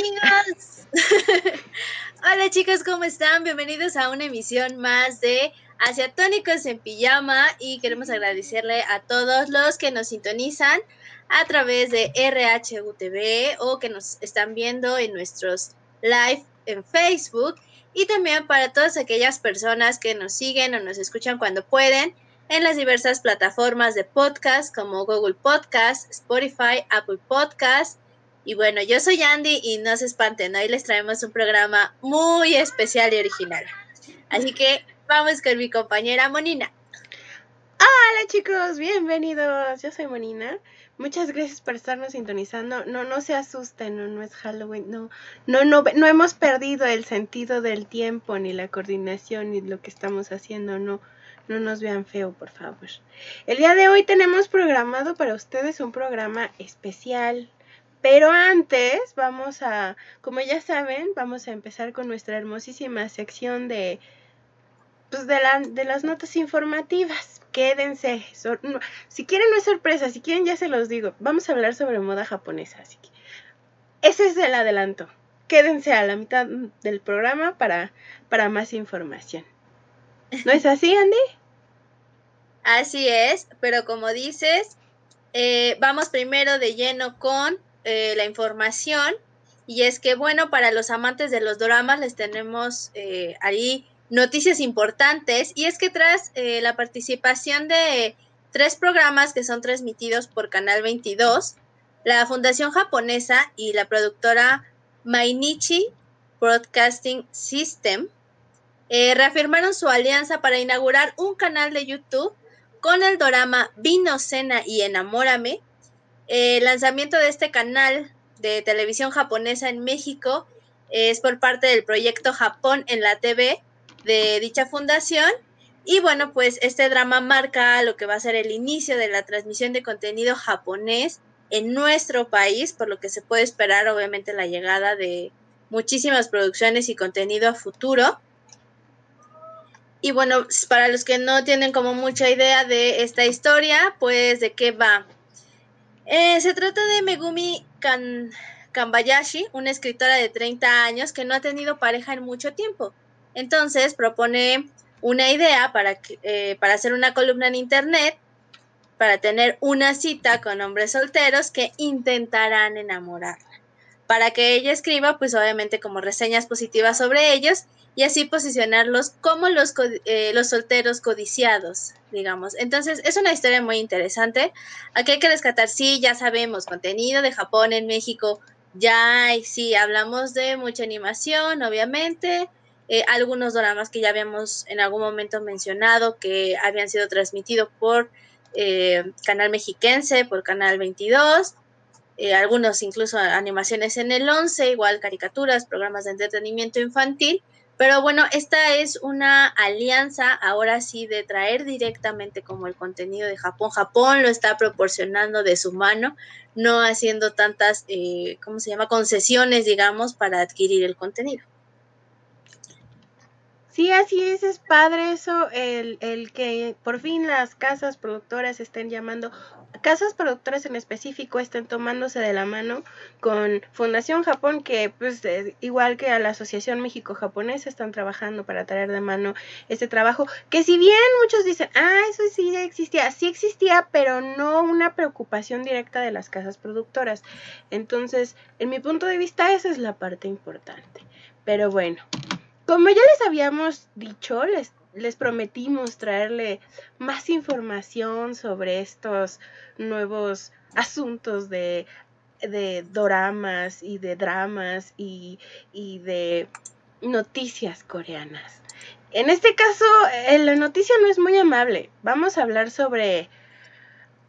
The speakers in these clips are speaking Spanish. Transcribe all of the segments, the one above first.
amigos. Hola chicos, ¿cómo están? Bienvenidos a una emisión más de Asiatónicos en Pijama y queremos agradecerle a todos los que nos sintonizan a través de RHUTV o que nos están viendo en nuestros live en Facebook y también para todas aquellas personas que nos siguen o nos escuchan cuando pueden en las diversas plataformas de podcast como Google Podcast, Spotify, Apple Podcast. Y bueno, yo soy Andy y no se espanten, hoy les traemos un programa muy especial y original. Así que vamos con mi compañera Monina. Hola chicos, bienvenidos. Yo soy Monina. Muchas gracias por estarnos sintonizando. No, no se asusten, no, no es Halloween, no, no, no, no hemos perdido el sentido del tiempo, ni la coordinación, ni lo que estamos haciendo, no, no nos vean feo, por favor. El día de hoy tenemos programado para ustedes un programa especial. Pero antes vamos a, como ya saben, vamos a empezar con nuestra hermosísima sección de, pues de, de las notas informativas quédense. si quieren no es sorpresa, si quieren ya se los digo. Vamos a hablar sobre moda japonesa, así que ese es el adelanto. Quédense a la mitad del programa para, para más información. ¿No es así, Andy? Así es, pero como dices, eh, vamos primero de lleno con eh, la información. Y es que, bueno, para los amantes de los dramas les tenemos eh, ahí noticias importantes y es que tras eh, la participación de tres programas que son transmitidos por Canal 22, la Fundación Japonesa y la productora Mainichi Broadcasting System eh, reafirmaron su alianza para inaugurar un canal de YouTube con el drama Vino, Cena y Enamórame. El lanzamiento de este canal de televisión japonesa en México es por parte del proyecto Japón en la TV, de dicha fundación. Y bueno, pues este drama marca lo que va a ser el inicio de la transmisión de contenido japonés en nuestro país, por lo que se puede esperar obviamente la llegada de muchísimas producciones y contenido a futuro. Y bueno, para los que no tienen como mucha idea de esta historia, pues de qué va. Eh, se trata de Megumi kan Kambayashi, una escritora de 30 años que no ha tenido pareja en mucho tiempo. Entonces propone una idea para, eh, para hacer una columna en Internet, para tener una cita con hombres solteros que intentarán enamorarla, para que ella escriba, pues obviamente como reseñas positivas sobre ellos y así posicionarlos como los, eh, los solteros codiciados, digamos. Entonces, es una historia muy interesante. Aquí hay que rescatar, sí, ya sabemos, contenido de Japón en México, ya hay, sí, hablamos de mucha animación, obviamente, eh, algunos dramas que ya habíamos en algún momento mencionado que habían sido transmitidos por eh, Canal Mexiquense, por Canal 22, eh, algunos incluso animaciones en el 11, igual caricaturas, programas de entretenimiento infantil. Pero bueno, esta es una alianza ahora sí de traer directamente como el contenido de Japón. Japón lo está proporcionando de su mano, no haciendo tantas, ¿cómo se llama?, concesiones, digamos, para adquirir el contenido. Sí, así es, es padre eso, el, el que por fin las casas productoras estén llamando, casas productoras en específico estén tomándose de la mano con Fundación Japón, que pues igual que a la Asociación México-Japonesa están trabajando para traer de mano este trabajo, que si bien muchos dicen, ah, eso sí existía, sí existía, pero no una preocupación directa de las casas productoras. Entonces, en mi punto de vista, esa es la parte importante. Pero bueno. Como ya les habíamos dicho, les, les prometimos traerle más información sobre estos nuevos asuntos de, de doramas y de dramas y, y de noticias coreanas. En este caso, eh, la noticia no es muy amable. Vamos a hablar sobre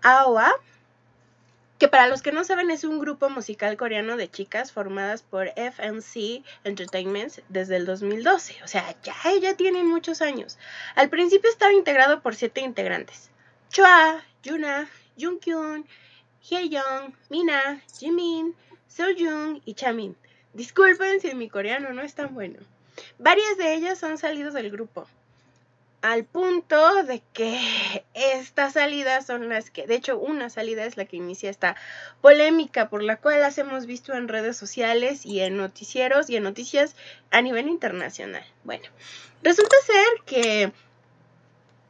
AOA, que para los que no saben es un grupo musical coreano de chicas formadas por FNC Entertainment desde el 2012. O sea, ya, ya tienen muchos años. Al principio estaba integrado por siete integrantes. Chua, Yuna, Jungkyun, Hyeyoung, Mina, Jimin, Seojung y Chamin. Disculpen si mi coreano no es tan bueno. Varias de ellas han salido del grupo. Al punto de que estas salidas son las que, de hecho, una salida es la que inicia esta polémica por la cual las hemos visto en redes sociales y en noticieros y en noticias a nivel internacional. Bueno, resulta ser que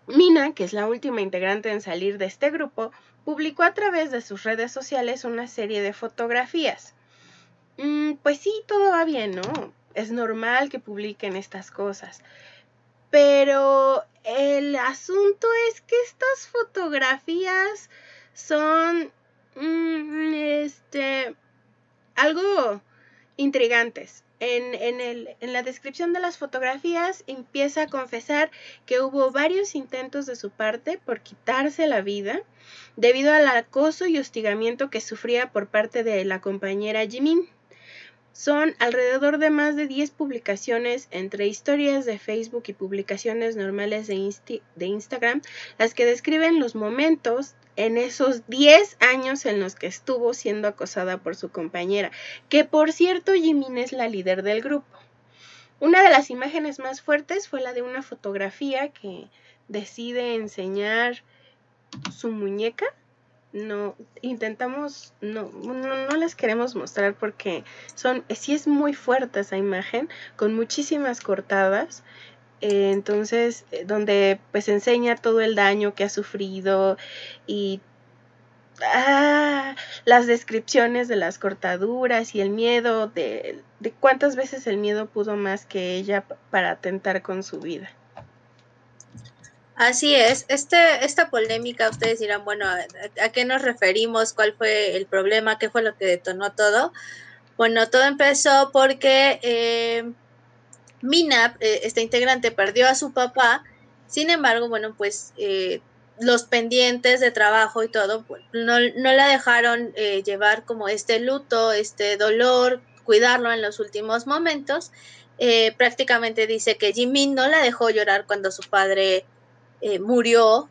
Mina, que es la última integrante en salir de este grupo, publicó a través de sus redes sociales una serie de fotografías. Mm, pues sí, todo va bien, ¿no? Es normal que publiquen estas cosas. Pero el asunto es que estas fotografías son mm, este algo intrigantes. En, en, la descripción de las fotografías empieza a confesar que hubo varios intentos de su parte por quitarse la vida debido al acoso y hostigamiento que sufría por parte de la compañera Jimin. Son alrededor de más de 10 publicaciones entre historias de Facebook y publicaciones normales de, de Instagram las que describen los momentos en esos 10 años en los que estuvo siendo acosada por su compañera, que por cierto Jimin es la líder del grupo. Una de las imágenes más fuertes fue la de una fotografía que decide enseñar su muñeca no intentamos no, no, las queremos mostrar porque son sí es muy fuerte esa imagen con muchísimas cortadas eh, entonces eh, donde pues enseña todo el daño que ha sufrido y ah, las descripciones de las cortaduras y el miedo de, de cuántas veces el miedo pudo más que ella para atentar con su vida Así es, este, esta polémica, ustedes dirán, bueno, ¿a, qué nos referimos? ¿Cuál fue el problema? ¿Qué fue lo que detonó todo? Bueno, todo empezó porque eh, Mina, eh, esta integrante, perdió a su papá, sin embargo, bueno, pues eh, los pendientes de trabajo y todo, pues, no, no la dejaron eh, llevar como este luto, este dolor, cuidarlo en los últimos momentos. prácticamente dice que Jimin no la dejó llorar cuando su padre eh, murió,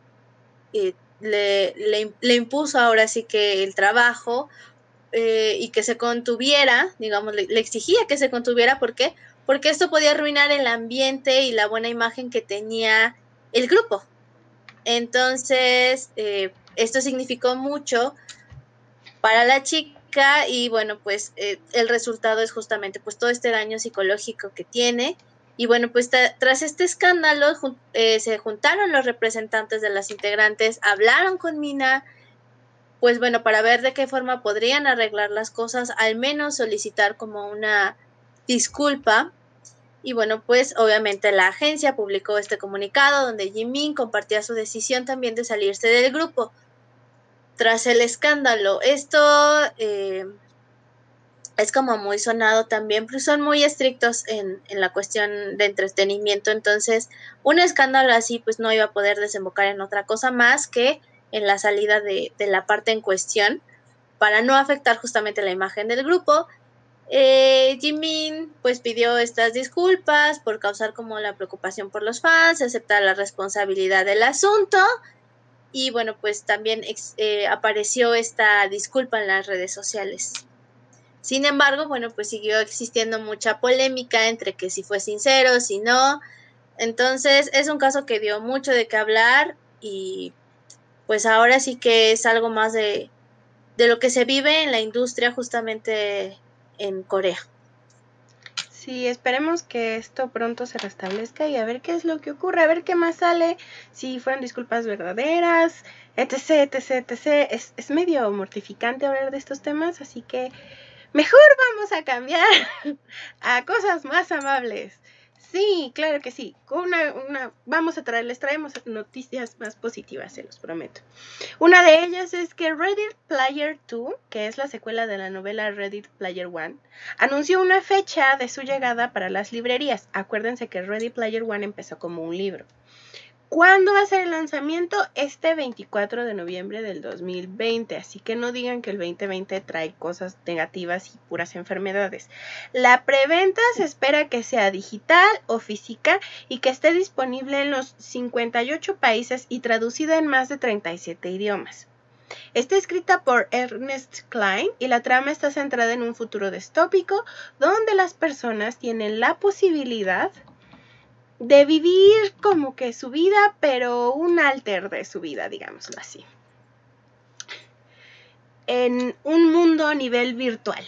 le, le, impuso ahora sí que el trabajo eh, y que se contuviera, digamos, le, exigía que se contuviera, ¿por qué? Porque esto podía arruinar el ambiente y la buena imagen que tenía el grupo. Entonces, eh, esto significó mucho para la chica y bueno, pues el resultado es justamente pues todo este daño psicológico que tiene y bueno, pues tras este escándalo eh, se juntaron los representantes de las integrantes, hablaron con Mina, pues bueno, para ver de qué forma podrían arreglar las cosas, al menos solicitar como una disculpa. Y bueno, pues obviamente la agencia publicó este comunicado donde Jimin compartía su decisión también de salirse del grupo. Tras el escándalo, esto eh, es como muy sonado también, pero son muy estrictos en, la cuestión de entretenimiento, entonces un escándalo así pues no iba a poder desembocar en otra cosa más que en la salida de, de la parte en cuestión para no afectar justamente la imagen del grupo. Eh, Jimin pues pidió estas disculpas por causar como la preocupación por los fans, aceptar la responsabilidad del asunto y bueno pues también eh, apareció esta disculpa en las redes sociales. Sin embargo, bueno, pues siguió existiendo mucha polémica entre que si fue sincero, si no. Entonces es un caso que dio mucho de qué hablar y pues ahora sí que es algo más de, de lo que se vive en la industria justamente en Corea. Sí, esperemos que esto pronto se restablezca y a ver qué es lo que ocurre, a ver qué más sale, si fueron disculpas verdaderas, etc, etc, etc. Es, es medio mortificante hablar de estos temas, así que Mejor vamos a cambiar a cosas más amables. Sí, claro que sí. Una, una, vamos a traer, les traemos noticias más positivas, se los prometo. Una de ellas es que Reddit Player 2, que es la secuela de la novela Reddit Player 1, anunció una fecha de su llegada para las librerías. Acuérdense que Reddit Player 1 empezó como un libro. ¿Cuándo va a ser el lanzamiento? Este 24 de noviembre del 2020, así que no digan que el 2020 trae cosas negativas y puras enfermedades. La preventa se espera que sea digital o física y que esté disponible en los 58 países y traducida en más de 37 idiomas. Está escrita por Ernest Klein y la trama está centrada en un futuro distópico donde las personas tienen la posibilidad de vivir como que su vida, pero un alter de su vida, digámoslo así. En un mundo a nivel virtual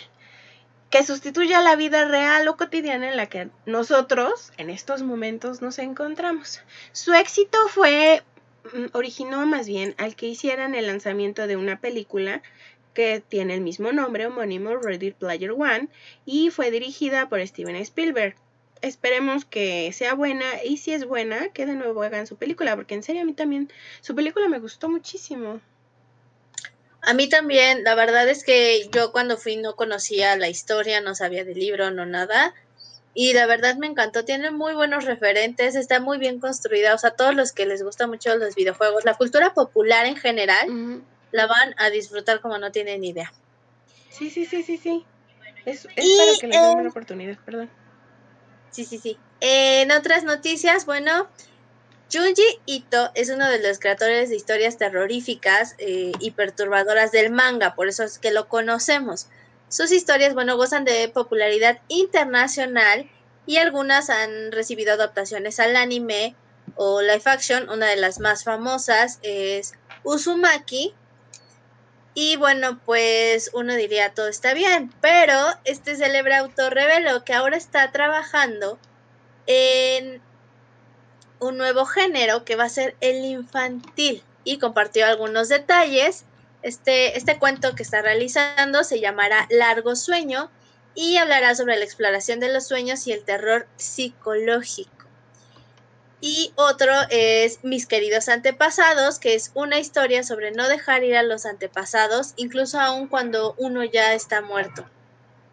que sustituya la vida real o cotidiana en la que nosotros en estos momentos nos encontramos. Su éxito fue, mm, originó más bien al que hicieran el lanzamiento de una película que tiene el mismo nombre homónimo, Ready Player One, y fue dirigida por Steven Spielberg. Esperemos que sea buena y si es buena, que de nuevo hagan su película, porque en serio a mí también su película me gustó muchísimo. A mí también, la verdad es que yo cuando fui no conocía la historia, no sabía del libro, no nada. Y la verdad me encantó, tiene muy buenos referentes, está muy bien construida, o sea, todos los que les gustan mucho los videojuegos, la cultura popular en general, la van a disfrutar como no tienen idea. Sí, sí, sí, sí, sí. Es, para que les den una oportunidad, perdón. Sí, sí, sí. En otras noticias, bueno, Junji Ito es uno de los creadores de historias terroríficas eh, y perturbadoras del manga, por eso es que lo conocemos. Sus historias, bueno, gozan de popularidad internacional y algunas han recibido adaptaciones al anime o live action. Una de las más famosas es Uzumaki. Y bueno, pues uno diría todo está bien, pero este célebre autor reveló que ahora está trabajando en un nuevo género que va a ser el infantil y compartió algunos detalles. Este, este cuento que está realizando se llamará Largo Sueño y hablará sobre la exploración de los sueños y el terror psicológico. Y otro es Mis queridos antepasados, que es una historia sobre no dejar ir a los antepasados, incluso aun cuando uno ya está muerto.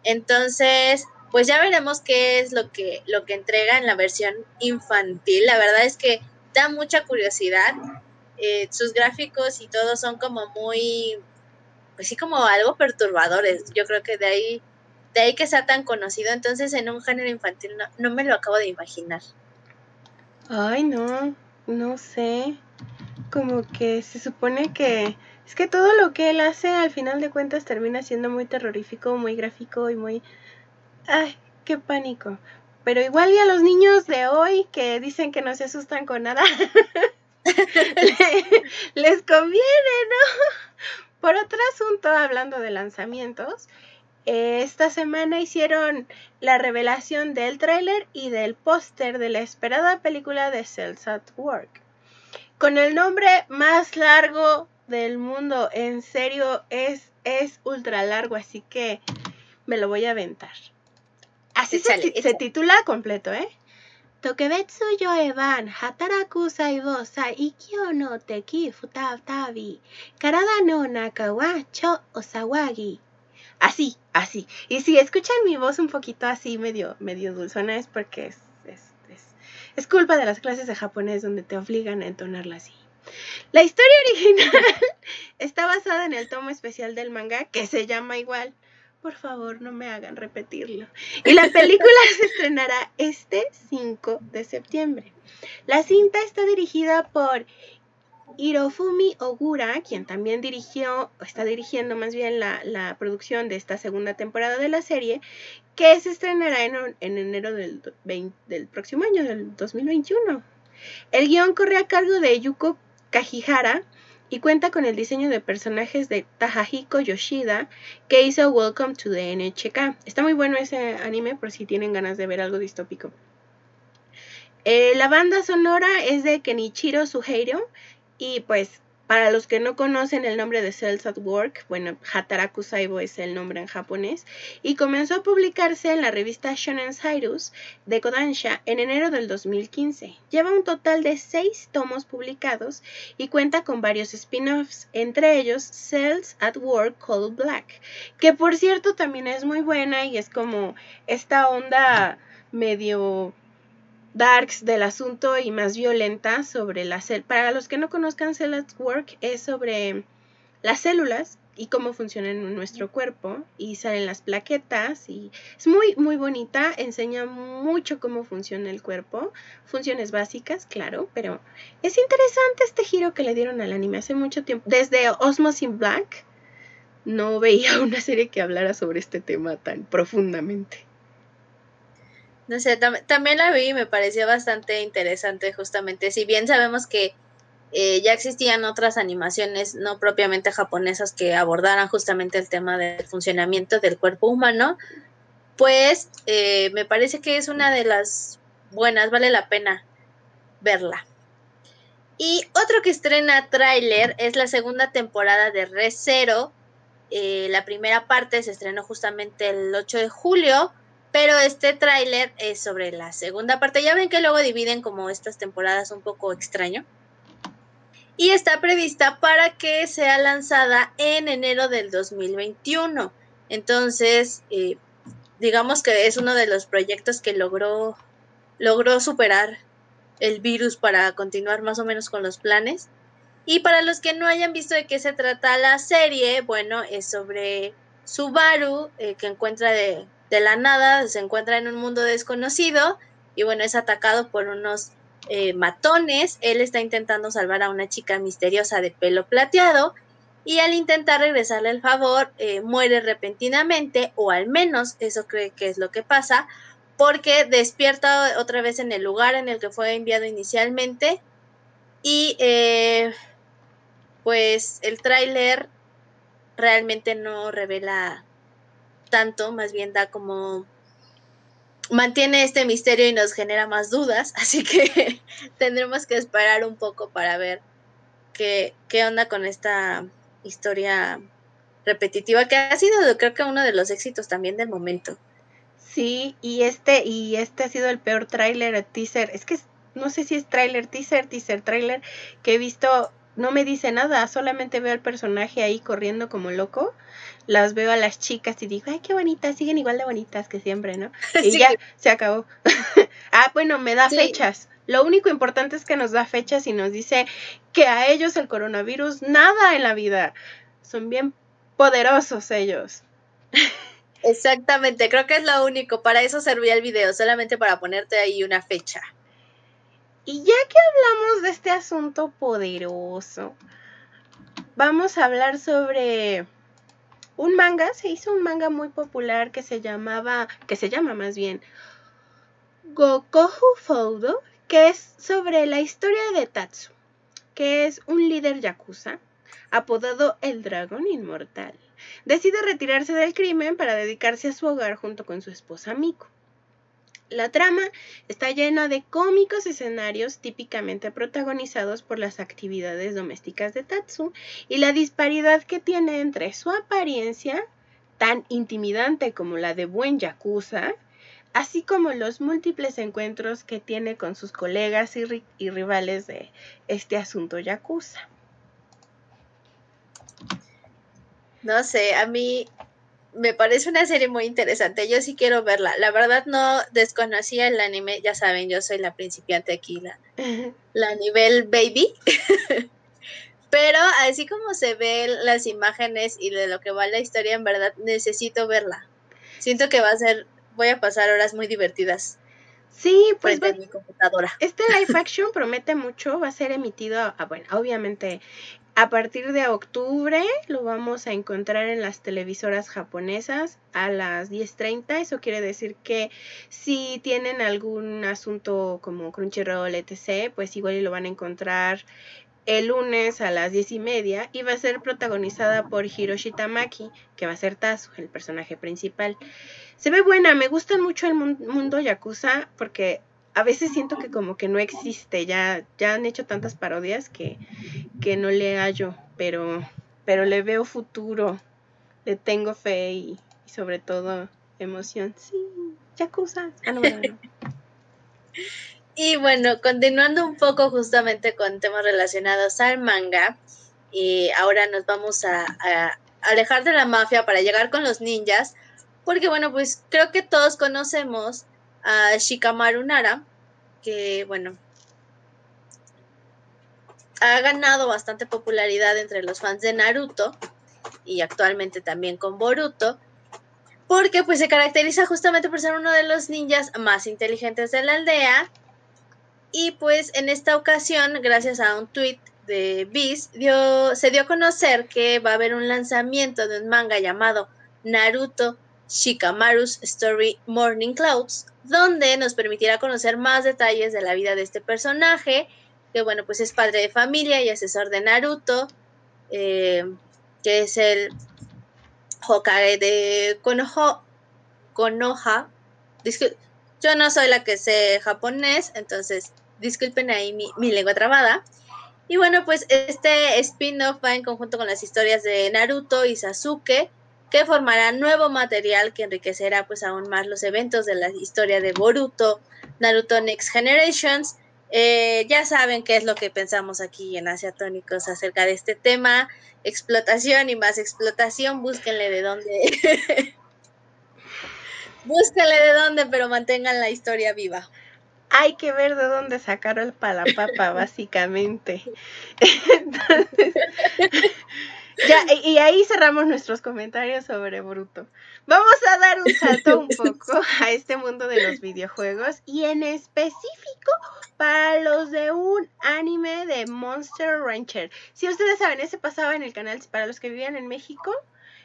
Entonces, pues ya veremos qué es lo que, lo que entrega en la versión infantil. La verdad es que da mucha curiosidad. Eh, sus gráficos y todo son como muy, pues sí, como algo perturbadores. Yo creo que de ahí, de ahí que sea tan conocido. Entonces, en un género infantil no, no me lo acabo de imaginar. Ay, no, no sé. Como que se supone que es que todo lo que él hace al final de cuentas termina siendo muy terrorífico, muy gráfico y muy Ay, qué pánico. Pero igual y a los niños de hoy que dicen que no se asustan con nada, les conviene, ¿no? Por otro asunto, hablando de lanzamientos, esta semana hicieron la revelación del tráiler y del póster de la esperada película de Cells at Work. Con el nombre más largo del mundo, en serio, es, es ultra largo, así que me lo voy a aventar. Así se, titula completo, ¿eh? Tokebetsu yoeban hataraku saibo ikyo no teki futatabi karada no naka wa cho osawagi. Así, así. Y si escuchan mi voz un poquito así, medio, medio dulzona, es porque es, es, es, es culpa de las clases de japonés donde te obligan a entonarla así. La historia original está basada en el tomo especial del manga que se llama igual por favor, no me hagan repetirlo. Y la película se estrenará este 5 de septiembre. La cinta está dirigida por Hirofumi Ogura, quien también dirigió, está dirigiendo más bien la, producción de esta segunda temporada de la serie, que se estrenará en, enero del, próximo año, del 2021. El guion corre a cargo de Yuko Kajihara, y cuenta con el diseño de personajes de Tahahiko Yoshida que hizo Welcome to the NHK. Está muy bueno ese anime por si tienen ganas de ver algo distópico. Eh, la banda sonora es de Kenichiro Suheiro y pues para los que no conocen el nombre de Cells at Work, bueno, Hataraku Saibo es el nombre en japonés, y comenzó a publicarse en la revista Shonen Cyrus de Kodansha en enero del 2015. Lleva un total de seis tomos publicados y cuenta con varios spin-offs, entre ellos Cells at Work Cold Black, que por cierto también es muy buena y es como esta onda medio darks del asunto y más violenta sobre la. Para los que no conozcan Cell at Work, es sobre las células y cómo funcionan en nuestro cuerpo y salen las plaquetas y es muy muy bonita, enseña mucho cómo funciona el cuerpo, funciones básicas, claro, pero es interesante este giro que le dieron al anime hace mucho tiempo, desde Osmosis Black no veía una serie que hablara sobre este tema tan profundamente. No sé, también la vi y me pareció bastante interesante justamente, si bien sabemos que eh, ya existían otras animaciones no propiamente japonesas que abordaran justamente el tema del funcionamiento del cuerpo humano, pues eh, me parece que es una de las buenas, vale la pena verla. Y otro que estrena tráiler es la segunda temporada de Re Zero. Eh, la primera parte se estrenó justamente el 8 de julio, pero este tráiler es sobre la segunda parte. Ya ven que luego dividen como estas temporadas un poco extraño y está prevista para que sea lanzada en enero del 2021. Entonces, eh, digamos que es uno de los proyectos que logró, logró superar el virus para continuar más o menos con los planes. Y para los que no hayan visto de qué se trata la serie, bueno, es sobre Subaru, eh, que encuentra de, de la nada, se encuentra en un mundo desconocido y bueno, es atacado por unos eh, matones. Él está intentando salvar a una chica misteriosa de pelo plateado y al intentar regresarle el favor eh, muere repentinamente o al menos eso cree que es lo que pasa porque despierta otra vez en el lugar en el que fue enviado inicialmente y eh, pues el tráiler realmente no revela tanto, más bien da como mantiene este misterio y nos genera más dudas, así que tendremos que esperar un poco para ver qué, qué onda con esta historia repetitiva que ha sido creo que uno de los éxitos también del momento. Sí, y este y este ha sido el peor tráiler teaser. Es que no sé si es tráiler teaser, teaser tráiler que he visto no me dice nada, solamente veo al personaje ahí corriendo como loco las veo a las chicas y digo, ay, qué bonitas, siguen igual de bonitas que siempre, ¿no? Y ya se acabó. ah, bueno, me da fechas. Lo único importante es que nos da fechas y nos dice que a ellos el coronavirus nada en la vida. Son bien poderosos ellos. Exactamente, creo que es lo único. Para eso servía el video, solamente para ponerte ahí una fecha. Y ya que hablamos de este asunto poderoso, vamos a hablar sobre un manga, se hizo un manga muy popular que se llamaba, que se llama más bien Gokohu Foudo, que es sobre la historia de Tatsu, que es un líder yakuza apodado el dragón inmortal. Decide retirarse del crimen para dedicarse a su hogar junto con su esposa Miko. La trama está llena de cómicos escenarios típicamente protagonizados por las actividades domésticas de Tatsu y la disparidad que tiene entre su apariencia, tan intimidante como la de buen yakuza, así como los múltiples encuentros que tiene con sus colegas y, y rivales de este asunto yakuza. No sé, a mí me parece una serie muy interesante. Yo sí quiero verla. La verdad no desconocía el anime. Ya saben, yo soy la principiante aquí, la, la nivel baby. Pero así como se ven las imágenes y de lo que va la historia, en verdad necesito verla. Siento que va a ser, voy a pasar horas muy divertidas. Sí, pues mi computadora. Este live action promete mucho, va a ser emitido, a, bueno, obviamente a partir de octubre lo vamos a encontrar en las televisoras japonesas a las 10.30. Eso quiere decir que si tienen algún asunto como Crunchyroll, etc., pues igual lo van a encontrar el lunes a las diez y media y va a ser protagonizada por Hiroshi Tamaki, que va a ser Tazu, el personaje principal. Se ve buena, me gusta mucho el mundo Yakuza porque a veces siento que como que no existe, ya, ya han hecho tantas parodias que, que no le hallo, pero, pero le veo futuro, le tengo fe y, sobre todo emoción. Sí, Yakuza. Ah, y bueno, continuando un poco justamente con temas relacionados al manga, y ahora nos vamos a, a alejar de la mafia para llegar con los ninjas, porque bueno, pues creo que todos conocemos a Shikamaru Nara, que bueno, ha ganado bastante popularidad entre los fans de Naruto y actualmente también con Boruto, porque pues se caracteriza justamente por ser uno de los ninjas más inteligentes de la aldea. Y pues en esta ocasión, gracias a un tweet de Beast, dio, se dio a conocer que va a haber un lanzamiento de un manga llamado Naruto Shikamaru's Story Morning Clouds, donde nos permitirá conocer más detalles de la vida de este personaje, que bueno, pues es padre de familia y asesor de Naruto, eh, que es el Hokage de Konoha. Konoha. Yo no soy la que sé japonés, entonces disculpen ahí mi, mi lengua trabada. Y bueno, pues este spin-off va en conjunto con las historias de Naruto y Sasuke, que formará nuevo material que enriquecerá pues aún más los eventos de la historia de Boruto, Naruto Next Generations. Eh, ya saben qué es lo que pensamos aquí en Asiatónicos acerca de este tema, explotación y más explotación, búsquenle de dónde. búsquenle de dónde, pero mantengan la historia viva hay que ver de dónde sacaron para la papa, básicamente. Entonces, ya, y ahí cerramos nuestros comentarios sobre Bruto. Vamos a dar un salto un poco a este mundo de los videojuegos y en específico para los de un anime de Monster Rancher. Si ustedes saben, ese pasaba en el canal, para los que vivían en México,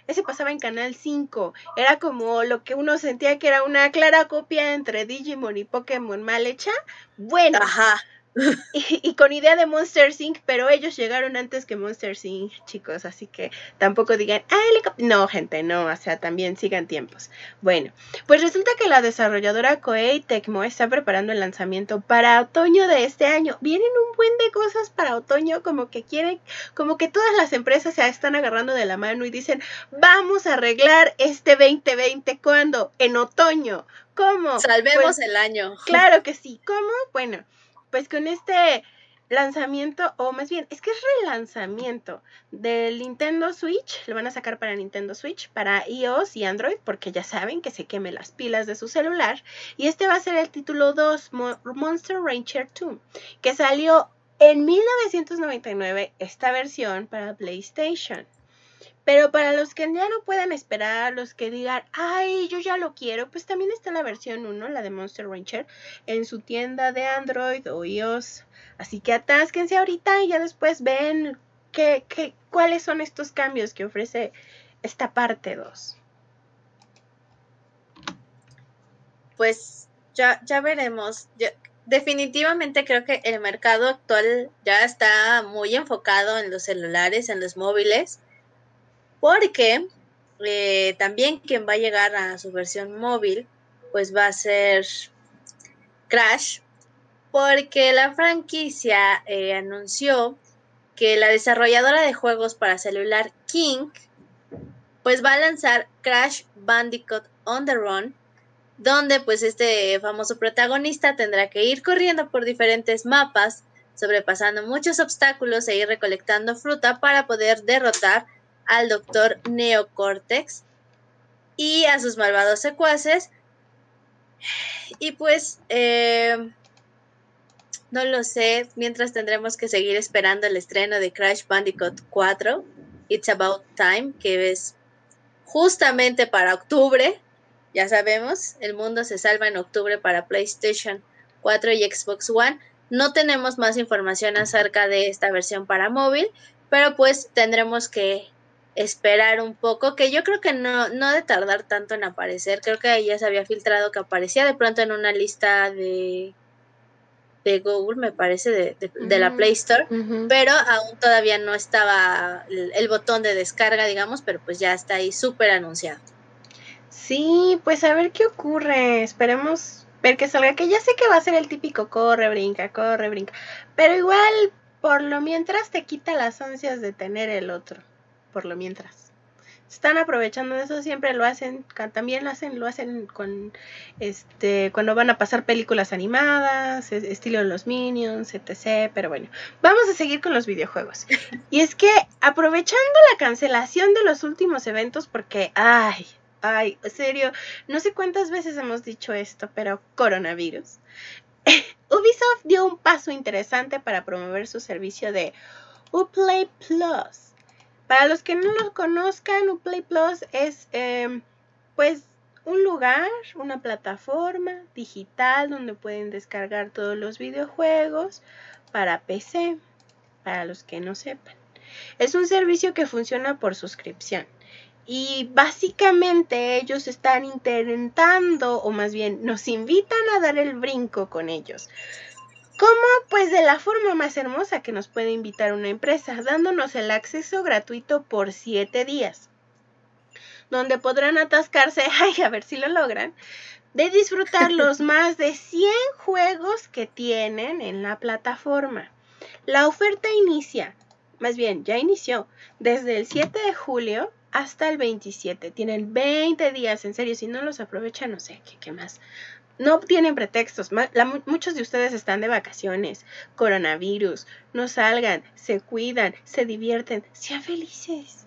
ese pasaba en Canal 5. Era como lo que uno sentía que era una clara copia entre Digimon y Pokémon mal hecha. Bueno, Ajá. Y, con idea de Monster Inc., pero ellos llegaron antes que Monster Inc., chicos, así que tampoco digan, ah, no, gente, no, o sea, también sigan tiempos. Bueno, pues resulta que la desarrolladora Koei Tecmo está preparando el lanzamiento para otoño de este año. Vienen un buen de cosas para otoño, como que quieren, como que todas las empresas se están agarrando de la mano y dicen, vamos a arreglar este 2020, ¿cuándo? En otoño. ¿Cómo? Salvemos pues el año. Claro que sí. ¿Cómo? Bueno, pues con este lanzamiento, o más bien, es que es relanzamiento del Nintendo Switch, lo van a sacar para Nintendo Switch, para iOS y Android, porque ya saben que se queme las pilas de su celular. Y este va a ser el título 2, Monster Rancher 2, que salió en 1999, esta versión para PlayStation. Pero para los que ya no puedan esperar, los que digan, ay, yo ya lo quiero, pues también está la versión 1, la de Monster Rancher, en su tienda de Android o iOS. Así que atásquense ahorita y ya después ven qué, qué, cuáles son estos cambios que ofrece esta parte 2. Pues ya, ya veremos. definitivamente creo que el mercado actual ya está muy enfocado en los celulares, en los móviles porque eh, también quien va a llegar a su versión móvil, pues va a ser Crash, porque la franquicia eh, anunció que la desarrolladora de juegos para celular King, pues va a lanzar Crash Bandicoot on the Run, donde pues este famoso protagonista tendrá que ir corriendo por diferentes mapas, sobrepasando muchos obstáculos e ir recolectando fruta para poder derrotar al doctor Neocortex y a sus malvados secuaces. Y pues, eh, no lo sé, mientras tendremos que seguir esperando el estreno de Crash Bandicoot 4, It's About Time, que es justamente para octubre. Ya sabemos, el mundo se salva en octubre para PlayStation 4 y Xbox One. No tenemos más información acerca de esta versión para móvil, pero pues tendremos que esperar un poco, que yo creo que no, no de tardar tanto en aparecer, creo que ya se había filtrado que aparecía de pronto en una lista de, de Google, me parece, de, la Play Store, pero aún todavía no estaba el, botón de descarga, digamos, pero pues ya está ahí súper anunciado. Sí, pues a ver qué ocurre, esperemos ver que salga, que ya sé que va a ser el típico corre, brinca, corre, brinca, pero igual por lo mientras te quita las ansias de tener el otro por lo mientras. Están aprovechando eso, siempre lo hacen, también lo hacen, lo hacen con este cuando van a pasar películas animadas, estilo los Minions, etc. Pero bueno, vamos a seguir con los videojuegos. Y es que aprovechando la cancelación de los últimos eventos, porque ay, ay, en serio, no sé cuántas veces hemos dicho esto, pero coronavirus. Ubisoft dio un paso interesante para promover su servicio de Uplay Plus para los que no lo conozcan, Uplay Plus es em, pues un lugar, una plataforma digital donde pueden descargar todos los videojuegos para PC, para los que no sepan. Es un servicio que funciona por suscripción. Y básicamente ellos están intentando, o más bien nos invitan a dar el brinco con ellos. ¿Cómo? Pues de la forma más hermosa que nos puede invitar una empresa, dándonos el acceso gratuito por siete días, donde podrán atascarse, ay, a ver si lo logran, de disfrutar los más de 100 juegos que tienen en la plataforma. La oferta inicia, más bien ya inició, desde el 7 de julio hasta el 27. Tienen 20 días, en serio, si no los aprovechan, no sé qué, qué más. No tienen pretextos. muchos de ustedes están de vacaciones, coronavirus. No salgan, se cuidan, se divierten, sean felices.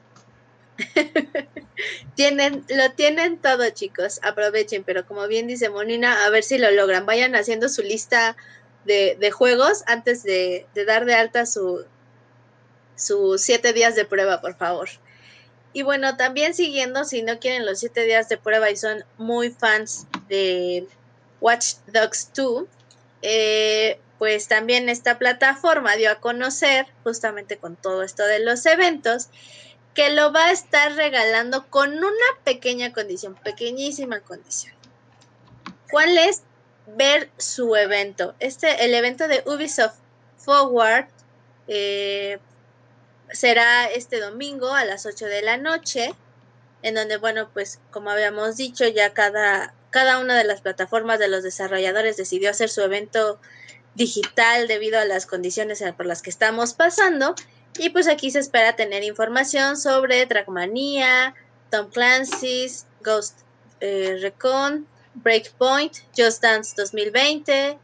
tienen, lo tienen todo, chicos. Aprovechen, pero como bien dice Monina, a ver si lo logran. Vayan haciendo su lista de, juegos antes de, dar de alta su, sus siete días de prueba, por favor. Y bueno, también siguiendo, si no quieren los siete días de prueba y son muy fans de Watch Dogs 2, eh, pues también esta plataforma dio a conocer, justamente con todo esto de los eventos, que lo va a estar regalando con una pequeña condición, pequeñísima condición. ¿Cuál es? Ver su evento. Este, el evento de Ubisoft Forward eh, será este domingo a las 8 de la noche, en donde, bueno, pues como habíamos dicho, ya cada, cada una de las plataformas de los desarrolladores decidió hacer su evento digital debido a las condiciones por las que estamos pasando. Y pues aquí se espera tener información sobre Trackmania, Tom Clancy's, Ghost eh, Recon, Breakpoint, Just Dance 2020,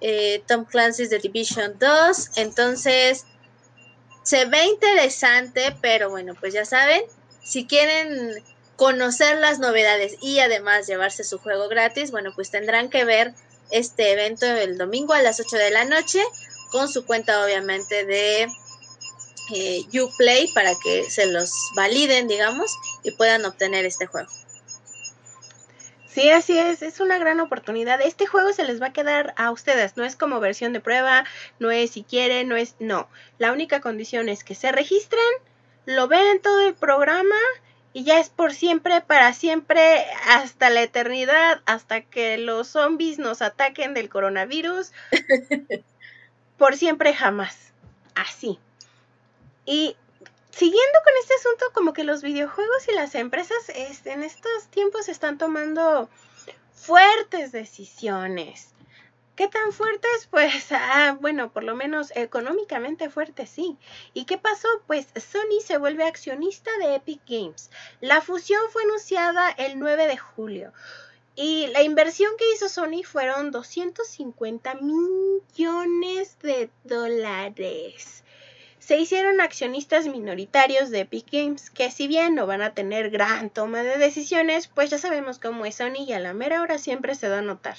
eh, Tom Clancy's The Division 2. Entonces, se ve interesante, pero bueno, pues ya saben, si quieren conocer las novedades y además llevarse su juego gratis, bueno, pues tendrán que ver este evento el domingo a las 8 de la noche con su cuenta obviamente de eh, Uplay para que se los validen, digamos, y puedan obtener este juego. Sí, así es, es una gran oportunidad. Este juego se les va a quedar a ustedes, no es como versión de prueba, no es si quieren, no es, no. La única condición es que se registren, lo ven todo el programa y ya es por siempre, para siempre, hasta la eternidad, hasta que los zombies nos ataquen del coronavirus. por siempre jamás. Así. Y siguiendo con este asunto, como que los videojuegos y las empresas este, en estos tiempos están tomando fuertes decisiones. ¿Qué tan fuertes? Pues, ah, bueno, por lo menos económicamente fuertes, sí. ¿Y qué pasó? Pues Sony se vuelve accionista de Epic Games. La fusión fue anunciada el 9 de julio. Y la inversión que hizo Sony fueron 250 millones de dólares se hicieron accionistas minoritarios de Epic Games, que si bien no van a tener gran toma de decisiones, pues ya sabemos cómo es Sony y a la mera hora siempre se da a notar.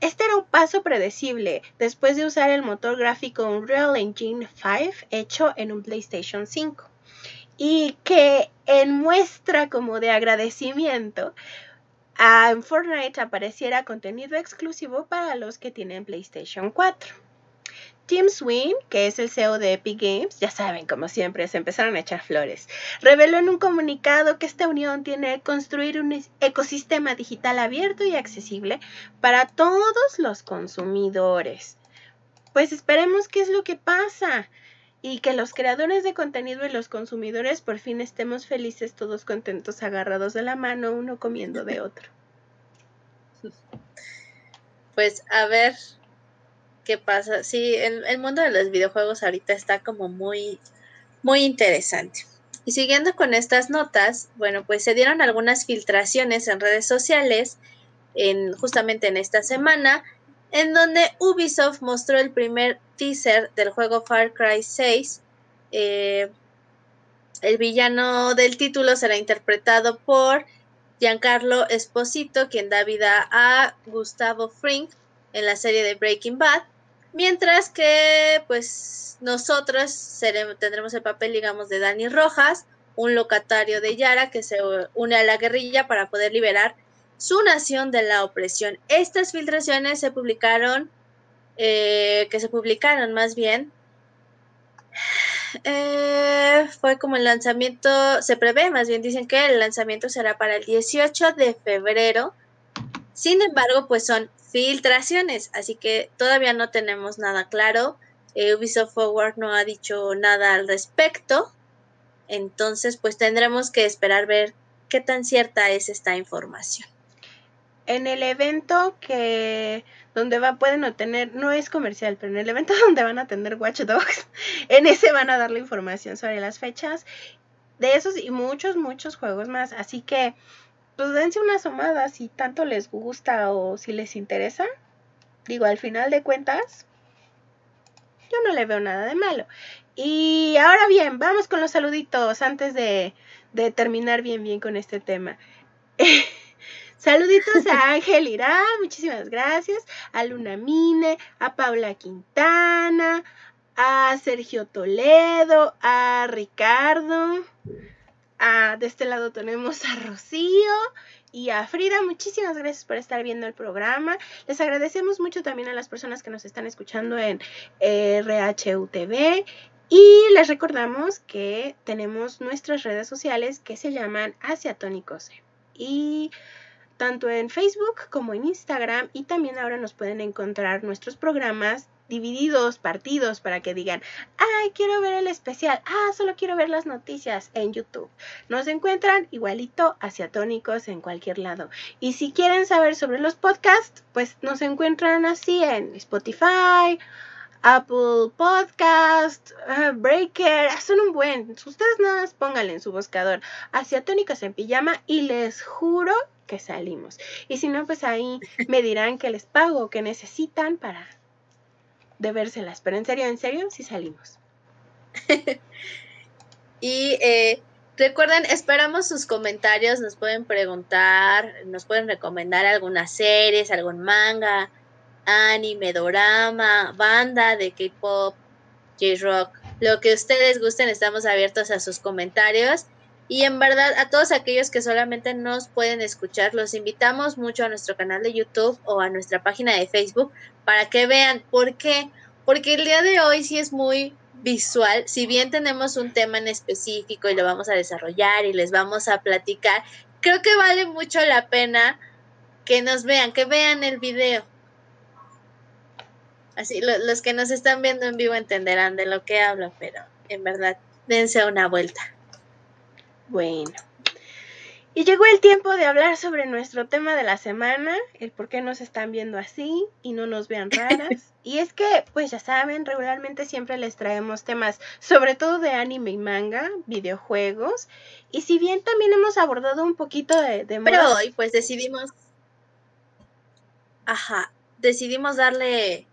Este era un paso predecible después de usar el motor gráfico Unreal Engine 5 hecho en un PlayStation 5 y que en muestra como de agradecimiento a Fortnite apareciera contenido exclusivo para los que tienen PlayStation 4. Tim Sweeney, que es el CEO de Epic Games, ya saben, como siempre, se empezaron a echar flores, reveló en un comunicado que esta unión tiene que construir un ecosistema digital abierto y accesible para todos los consumidores. Pues esperemos qué es lo que pasa y que los creadores de contenido y los consumidores por fin estemos felices, todos contentos, agarrados de la mano, uno comiendo de otro. Pues a ver, qué pasa. Sí, el, el, mundo de los videojuegos ahorita está como muy, muy interesante. Y siguiendo con estas notas, bueno, pues se dieron algunas filtraciones en redes sociales, en, justamente en esta semana, en donde Ubisoft mostró el primer teaser del juego Far Cry 6. Eh, el villano del título será interpretado por Giancarlo Esposito, quien da vida a Gustavo Frink en la serie de Breaking Bad. Mientras que, pues, nosotros tendremos el papel, digamos, de Dani Rojas, un locatario de Yara que se une a la guerrilla para poder liberar su nación de la opresión. Estas filtraciones se publicaron, eh, que se publicaron más bien, eh, fue como el lanzamiento, se prevé, más bien dicen que el lanzamiento será para el 18 de febrero. Sin embargo, pues son filtraciones, así que todavía no tenemos nada claro. Eh, Ubisoft Forward no ha dicho nada al respecto. Entonces, pues tendremos que esperar ver qué tan cierta es esta información. En el evento que donde va, pueden obtener, no es comercial, pero en el evento donde van a tener Watch Dogs, en ese van a dar la información sobre las fechas de esos y muchos, muchos juegos más. Así que, pues dense una asomada si tanto les gusta o si les interesa. Digo, al final de cuentas, yo no le veo nada de malo. Y ahora bien, vamos con los saluditos antes de, de terminar bien, bien con este tema. Saluditos a Ángel Irán, muchísimas gracias. A Luna Mine, a Paula Quintana, a Sergio Toledo, a Ricardo. De este lado tenemos a Rocío y a Frida. Muchísimas gracias por estar viendo el programa. Les agradecemos mucho también a las personas que nos están escuchando en RHUTV. Y les recordamos que tenemos nuestras redes sociales que se llaman Asiatónicos. Y tanto en Facebook como en Instagram y también ahora nos pueden encontrar nuestros programas divididos, partidos, para que digan, ay, quiero ver el especial, ah, solo quiero ver las noticias en YouTube. Nos encuentran igualito asiatónicos en cualquier lado. Y si quieren saber sobre los podcasts, pues nos encuentran así en Spotify, Apple Podcast, ah, Breaker, son un buen. Ustedes nada más pónganle en su buscador asiatónicos en pijama y les juro que salimos. Y si no, pues ahí me dirán que les pago, que necesitan para debérselas. Pero en serio, en serio, sí salimos. y eh, recuerden, esperamos sus comentarios, nos pueden preguntar, nos pueden recomendar algunas series, algún manga, anime, dorama, banda de K-pop, J-rock, lo que ustedes gusten, estamos abiertos a sus comentarios. Y en verdad, a todos aquellos que solamente nos pueden escuchar, los invitamos mucho a nuestro canal de YouTube o a nuestra página de Facebook para que vean por qué. Porque el día de hoy sí es muy visual, si bien tenemos un tema en específico y lo vamos a desarrollar y les vamos a platicar, creo que vale mucho la pena que nos vean, que vean el video. Así, los que nos están viendo en vivo entenderán de lo que hablo, pero en verdad, dense una vuelta. Bueno. Y llegó el tiempo de hablar sobre nuestro tema de la semana, el por qué nos están viendo así y no nos vean raras. y es que, pues ya saben, regularmente siempre les traemos temas, sobre todo de anime y manga, videojuegos. Y si bien también hemos abordado un poquito de... de Pero hoy pues decidimos... Ajá, decidimos darle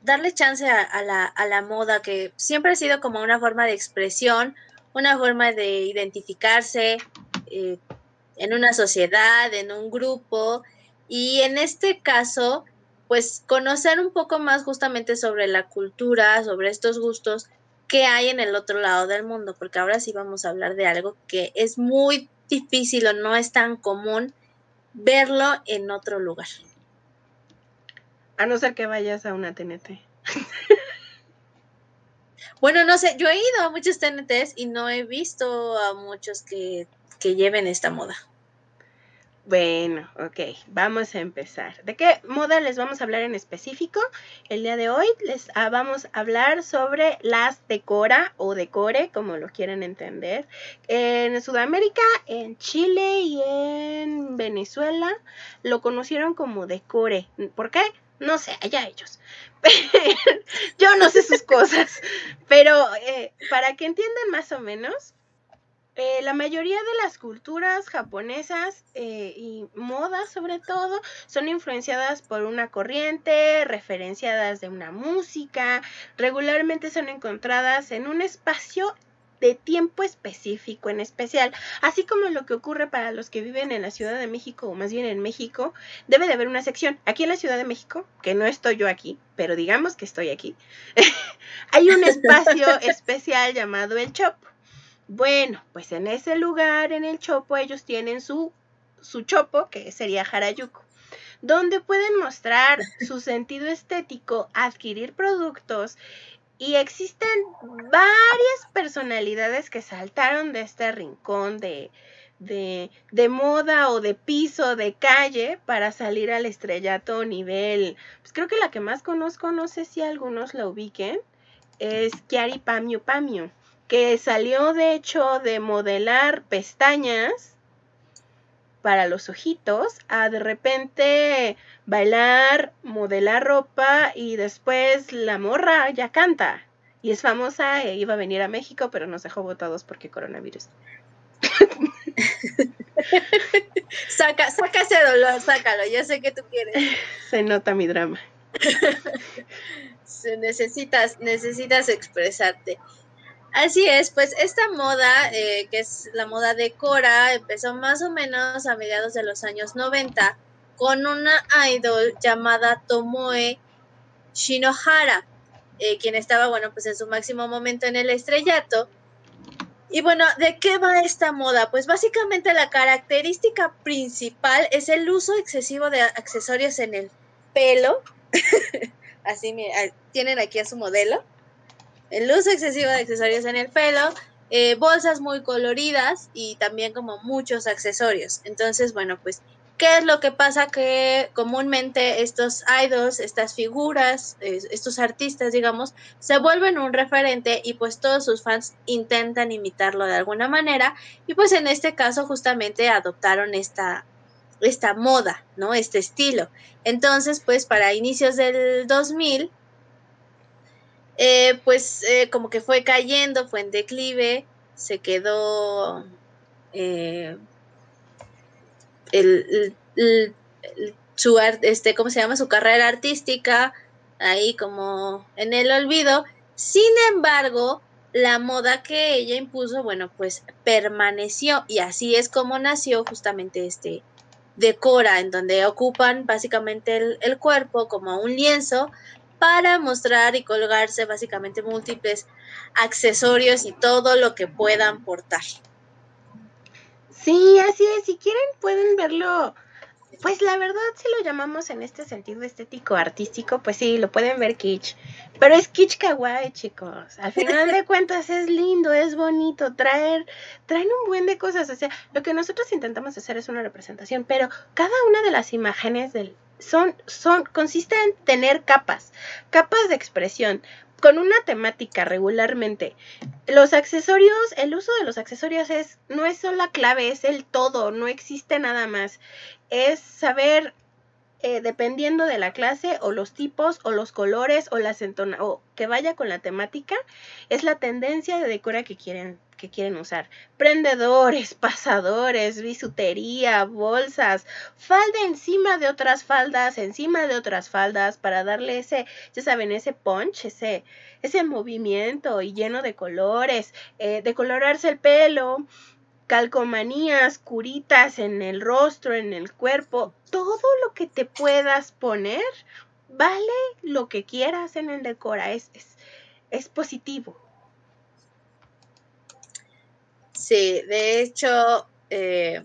darle chance a, la, a la moda, que siempre ha sido como una forma de expresión, una forma de identificarse eh, en una sociedad, en un grupo, y en este caso, pues conocer un poco más justamente sobre la cultura, sobre estos gustos que hay en el otro lado del mundo, porque ahora sí vamos a hablar de algo que es muy difícil o no es tan común verlo en otro lugar. A no ser que vayas a una TNT. bueno, no sé, yo he ido a muchos TNTs y no he visto a muchos que, lleven esta moda. Bueno, ok, vamos a empezar. ¿De qué moda les vamos a hablar en específico? El día de hoy les ah, vamos a hablar sobre las decora o decore, como lo quieran entender. En Sudamérica, en Chile y en Venezuela lo conocieron como decore. ¿Por qué? No sé, allá ellos. Yo no sé sus cosas. Pero eh, para que entiendan más o menos, eh, la mayoría de las culturas japonesas eh, y modas sobre todo son influenciadas por una corriente, referenciadas de una música, regularmente son encontradas en un espacio de tiempo específico en especial, así como lo que ocurre para los que viven en la Ciudad de México o más bien en México, debe de haber una sección. Aquí en la Ciudad de México, que no estoy yo aquí, pero digamos que estoy aquí, hay un espacio especial llamado el Chopo. Bueno, pues en ese lugar, en el Chopo, ellos tienen su, su Chopo, que sería Harajuku donde pueden mostrar su sentido estético, adquirir productos Y existen varias personalidades que saltaron de este rincón de, de, de, moda o de piso, de calle, para salir al estrellato nivel. Pues creo que la que más conozco, no sé si algunos la ubiquen, es Kiari Pamio Pamio, que salió de hecho de modelar pestañas para los ojitos a de repente bailar, modelar ropa y después la morra ya canta. Y es famosa e iba a venir a México, pero nos dejó votados porque coronavirus. saca, saca ese dolor, sácalo, yo sé que tú quieres. Se nota mi drama. necesitas, necesitas expresarte. Así es, pues esta moda, eh, que es la moda de Cora, empezó más o menos a mediados de los años 90 con una idol llamada Tomoe Shinohara, eh, quien estaba, bueno, pues en su máximo momento en el estrellato. Y bueno, ¿de qué va esta moda? Pues básicamente la característica principal es el uso excesivo de accesorios en el pelo. Así tienen aquí a su modelo el uso excesivo de accesorios en el pelo, eh, bolsas muy coloridas y también como muchos accesorios. Entonces, bueno, pues, ¿qué es lo que pasa? Que comúnmente estos idols, estas figuras, estos artistas, digamos, se vuelven un referente y pues todos sus fans intentan imitarlo de alguna manera y pues en este caso justamente adoptaron esta esta moda, ¿no? Este estilo. Entonces, pues para inicios del 2000, eh, pues eh, como que fue cayendo, fue en declive, se quedó eh, el, su este, ¿cómo se llama? Su carrera artística ahí como en el olvido. Sin embargo, la moda que ella impuso, bueno, pues permaneció y así es como nació justamente este decora, en donde ocupan básicamente el, el cuerpo como un lienzo para mostrar y colgarse básicamente múltiples accesorios y todo lo que puedan portar. Sí, así es. Si quieren pueden verlo. Pues la verdad, si lo llamamos en este sentido estético artístico, pues sí, lo pueden ver kitsch. Pero es kitsch kawaii, chicos. Al final de cuentas es lindo, es bonito, traer, traen un buen de cosas. O sea, lo que nosotros intentamos hacer es una representación, pero cada una de las imágenes del, son, son, consiste en tener capas, capas de expresión con una temática regularmente. Los accesorios, el uso de los accesorios es, no es solo la clave, es el todo, no existe nada más. Es saber eh, dependiendo de la clase o los tipos o los colores o las entona o que vaya con la temática, es la tendencia de decora que quieren que quieren usar. Prendedores, pasadores, bisutería, bolsas, falda encima de otras faldas, encima de otras faldas, para darle ese, ya saben, ese punch, ese, ese movimiento y lleno de colores, eh, decolorarse el pelo, calcomanías, curitas en el rostro, en el cuerpo, todo lo que te puedas poner, vale lo que quieras en el decora, es, es, positivo. Sí, de hecho, eh,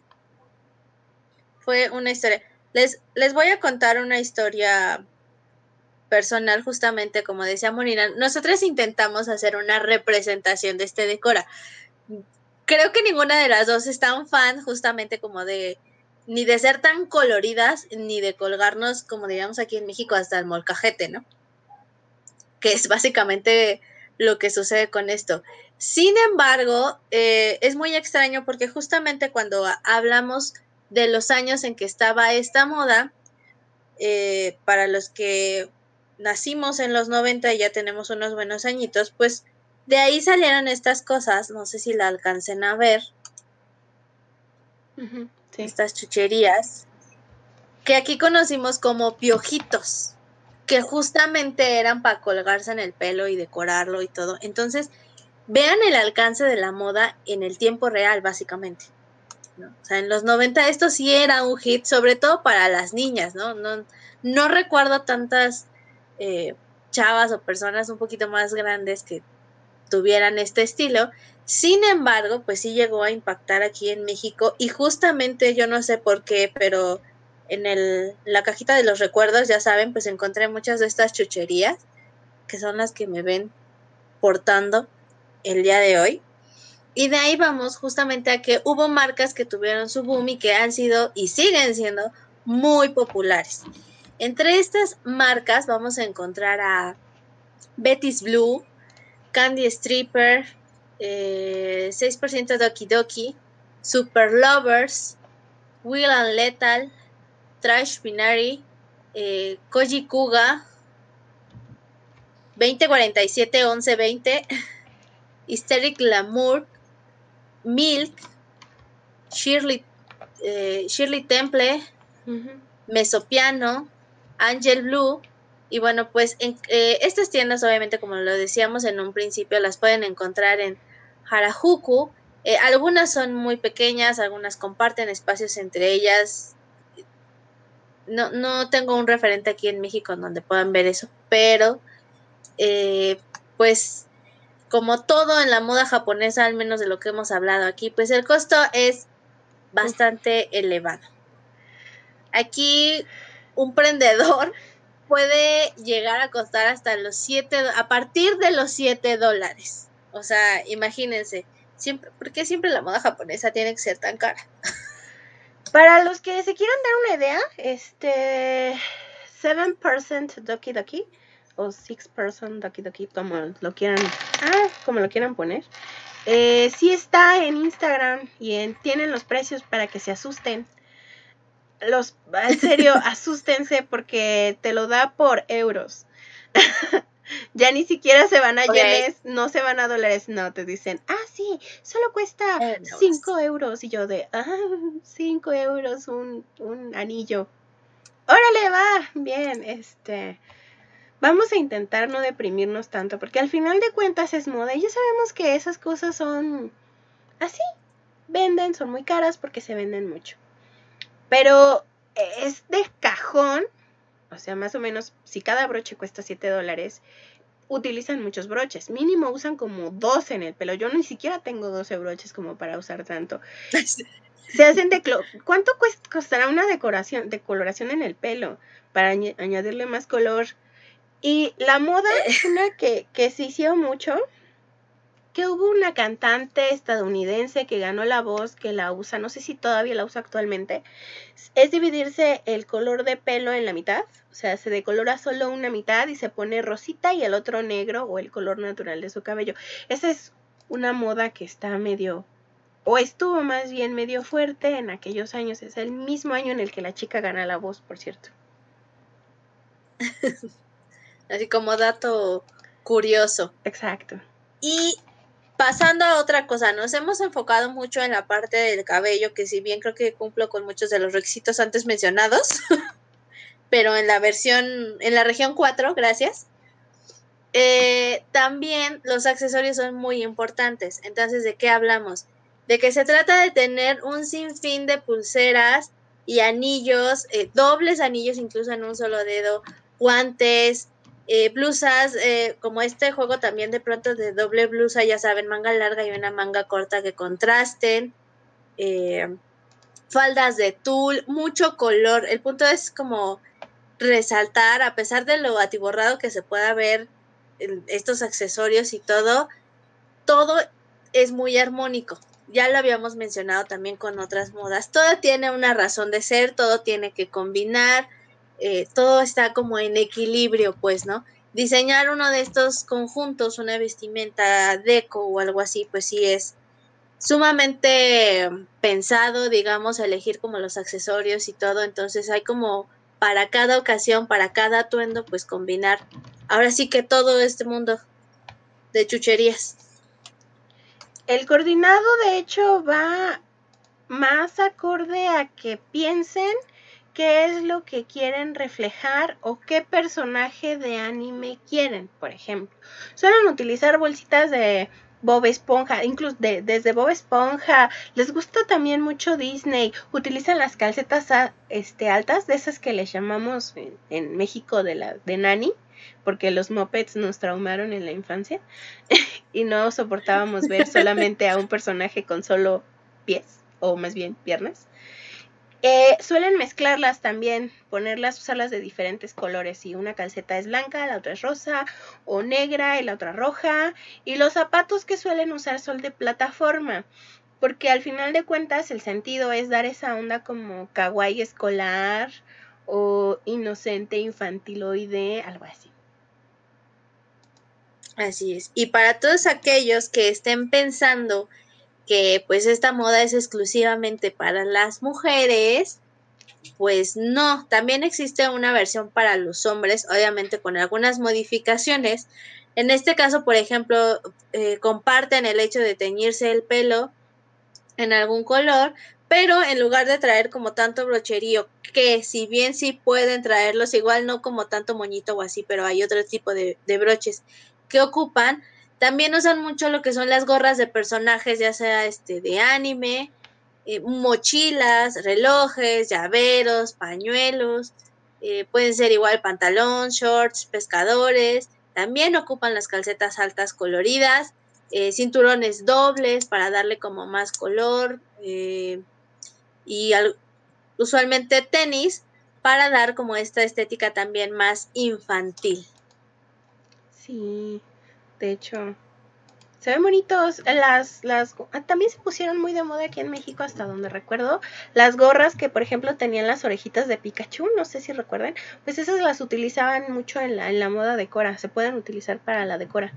fue una historia. Les, les voy a contar una historia personal, justamente como decía Monina. Nosotros intentamos hacer una representación de este decora creo que ninguna de las dos es tan fan justamente como de ni de ser tan coloridas, ni de colgarnos, como diríamos aquí en México, hasta el molcajete, ¿no? Que es básicamente lo que sucede con esto. Sin embargo, eh, es muy extraño porque justamente cuando hablamos de los años en que estaba esta moda, eh, para los que nacimos en los 90 y ya tenemos unos buenos añitos, pues de ahí salieron estas cosas, no sé si la alcancen a ver. Estas chucherías. Que aquí conocimos como piojitos. Que justamente eran para colgarse en el pelo y decorarlo y todo. Entonces, vean el alcance de la moda en el tiempo real, básicamente. O sea, en los 90 esto sí era un hit, sobre todo para las niñas, ¿no? No, recuerdo tantas eh, chavas o personas un poquito más grandes que tuvieran este estilo. Sin embargo, pues sí llegó a impactar aquí en México y justamente yo no sé por qué, pero en el, la cajita de los recuerdos, ya saben, pues encontré muchas de estas chucherías, que son las que me ven portando el día de hoy. Y de ahí vamos justamente a que hubo marcas que tuvieron su boom y que han sido y siguen siendo muy populares. Entre estas marcas vamos a encontrar a Betty's Blue, Candy Stripper, 6% Doki Doki, Super Lovers, Will and Lethal, Trash Binary, eh, Koji Kuga, 2047 1120, Hysteric Lamour, Milk, Shirley, eh, Shirley Temple, Mesopiano, Angel Blue. Y bueno, pues en, eh, estas tiendas, obviamente, como lo decíamos en un principio, las pueden encontrar en Harajuku. Eh, algunas son muy pequeñas, algunas comparten espacios entre ellas. No, no tengo un referente aquí en México en donde puedan ver eso, pero pues como todo en la moda japonesa, al menos de lo que hemos hablado aquí, pues el costo es bastante elevado. Aquí un prendedor puede llegar a costar hasta los 7, a partir de los 7 dólares. O sea, imagínense, siempre, ¿por qué siempre la moda japonesa tiene que ser tan cara? Para los que se quieran dar una idea, este 7% Doki Doki o Six Person Doki Doki, como lo quieran, ah, como lo quieran poner. Eh, sí está en Instagram y tienen los precios para que se asusten. Los, en serio, asústense porque te lo da por euros. ya ni siquiera se van a yenes, no se van a dólares, no, te dicen, ah, sí, solo cuesta 5 euros. Y yo de, ah, 5 euros un, un anillo. Órale, va, bien, este, vamos a intentar no deprimirnos tanto, porque al final de cuentas es moda y ya sabemos que esas cosas son así, venden, son muy caras porque se venden mucho. Pero es de cajón, o sea, más o menos, si cada broche cuesta 7 dólares, utilizan muchos broches. Mínimo usan como 12 en el pelo. Yo ni siquiera tengo 12 broches como para usar tanto. Se hacen de... ¿Cuánto costará una decoración, decoloración en el pelo? Para añadirle más color y la moda eh. es una que, que se hizo mucho, que hubo una cantante estadounidense que ganó la voz, que la usa, no sé si todavía la usa actualmente, es dividirse el color de pelo en la mitad, o sea, se decolora solo una mitad y se pone rosita y el otro negro o el color natural de su cabello. Esa es una moda que está medio, o estuvo más bien medio fuerte en aquellos años, es el mismo año en el que la chica gana la voz, por cierto. Así como dato curioso. Exacto. Y pasando a otra cosa, nos hemos enfocado mucho en la parte del cabello, que si bien creo que cumplo con muchos de los requisitos antes mencionados, pero en la versión, en la región 4, gracias. Eh, también los accesorios son muy importantes. Entonces, ¿de qué hablamos? De que se trata de tener un sinfín de pulseras y anillos, eh, dobles anillos incluso en un solo dedo, guantes, eh, blusas, eh, como este juego también de pronto de doble blusa, ya saben, manga larga y una manga corta que contrasten. Eh, faldas de tul, mucho color. El punto es como resaltar, a pesar de lo atiborrado que se pueda ver en estos accesorios y todo, todo es muy armónico. Ya lo habíamos mencionado también con otras modas. Todo tiene una razón de ser, todo tiene que combinar eh, todo está como en equilibrio, pues, ¿no? Diseñar uno de estos conjuntos, una vestimenta deco o algo así, pues sí es sumamente pensado, digamos, elegir como los accesorios y todo, entonces hay como para cada ocasión, para cada atuendo, pues combinar. Ahora sí que todo este mundo de chucherías. El coordinado, de hecho, va más acorde a que piensen qué es lo que quieren reflejar o qué personaje de anime quieren, por ejemplo. Suelen utilizar bolsitas de Bob Esponja, incluso desde Bob Esponja, les gusta también mucho Disney, utilizan las calcetas este, altas, de esas que les llamamos en, México de, la, de nani, porque los mopeds nos traumaron en la infancia y no soportábamos ver solamente a un personaje con solo pies, o más bien piernas. Eh, suelen mezclarlas también, ponerlas, usarlas de diferentes colores. Si una calceta es blanca, la otra es rosa o negra y la otra roja. Y los zapatos que suelen usar son de plataforma. Porque al final de cuentas el sentido es dar esa onda como kawaii escolar o inocente infantiloide, algo así. Así es. Y para todos aquellos que estén pensando que pues esta moda es exclusivamente para las mujeres, pues no, también existe una versión para los hombres, obviamente con algunas modificaciones. En este caso, por ejemplo, eh, comparten el hecho de teñirse el pelo en algún color, pero en lugar de traer como tanto brocherío, que si bien sí pueden traerlos, igual no como tanto moñito o así, pero hay otro tipo de, de broches que ocupan, también usan mucho lo que son las gorras de personajes, ya sea este de anime, eh, mochilas, relojes, llaveros, pañuelos, eh, pueden ser igual pantalón, shorts, pescadores. También ocupan las calcetas altas coloridas, eh, cinturones dobles para darle como más color y usualmente tenis para dar como esta estética también más infantil. Sí, de hecho, se ven bonitos. Las, las, ah, también se pusieron muy de moda aquí en México, hasta donde recuerdo. Las gorras que, por ejemplo, tenían las orejitas de Pikachu, no sé si recuerden. Pues esas las utilizaban mucho en la, en la moda decora. Se pueden utilizar para la decora.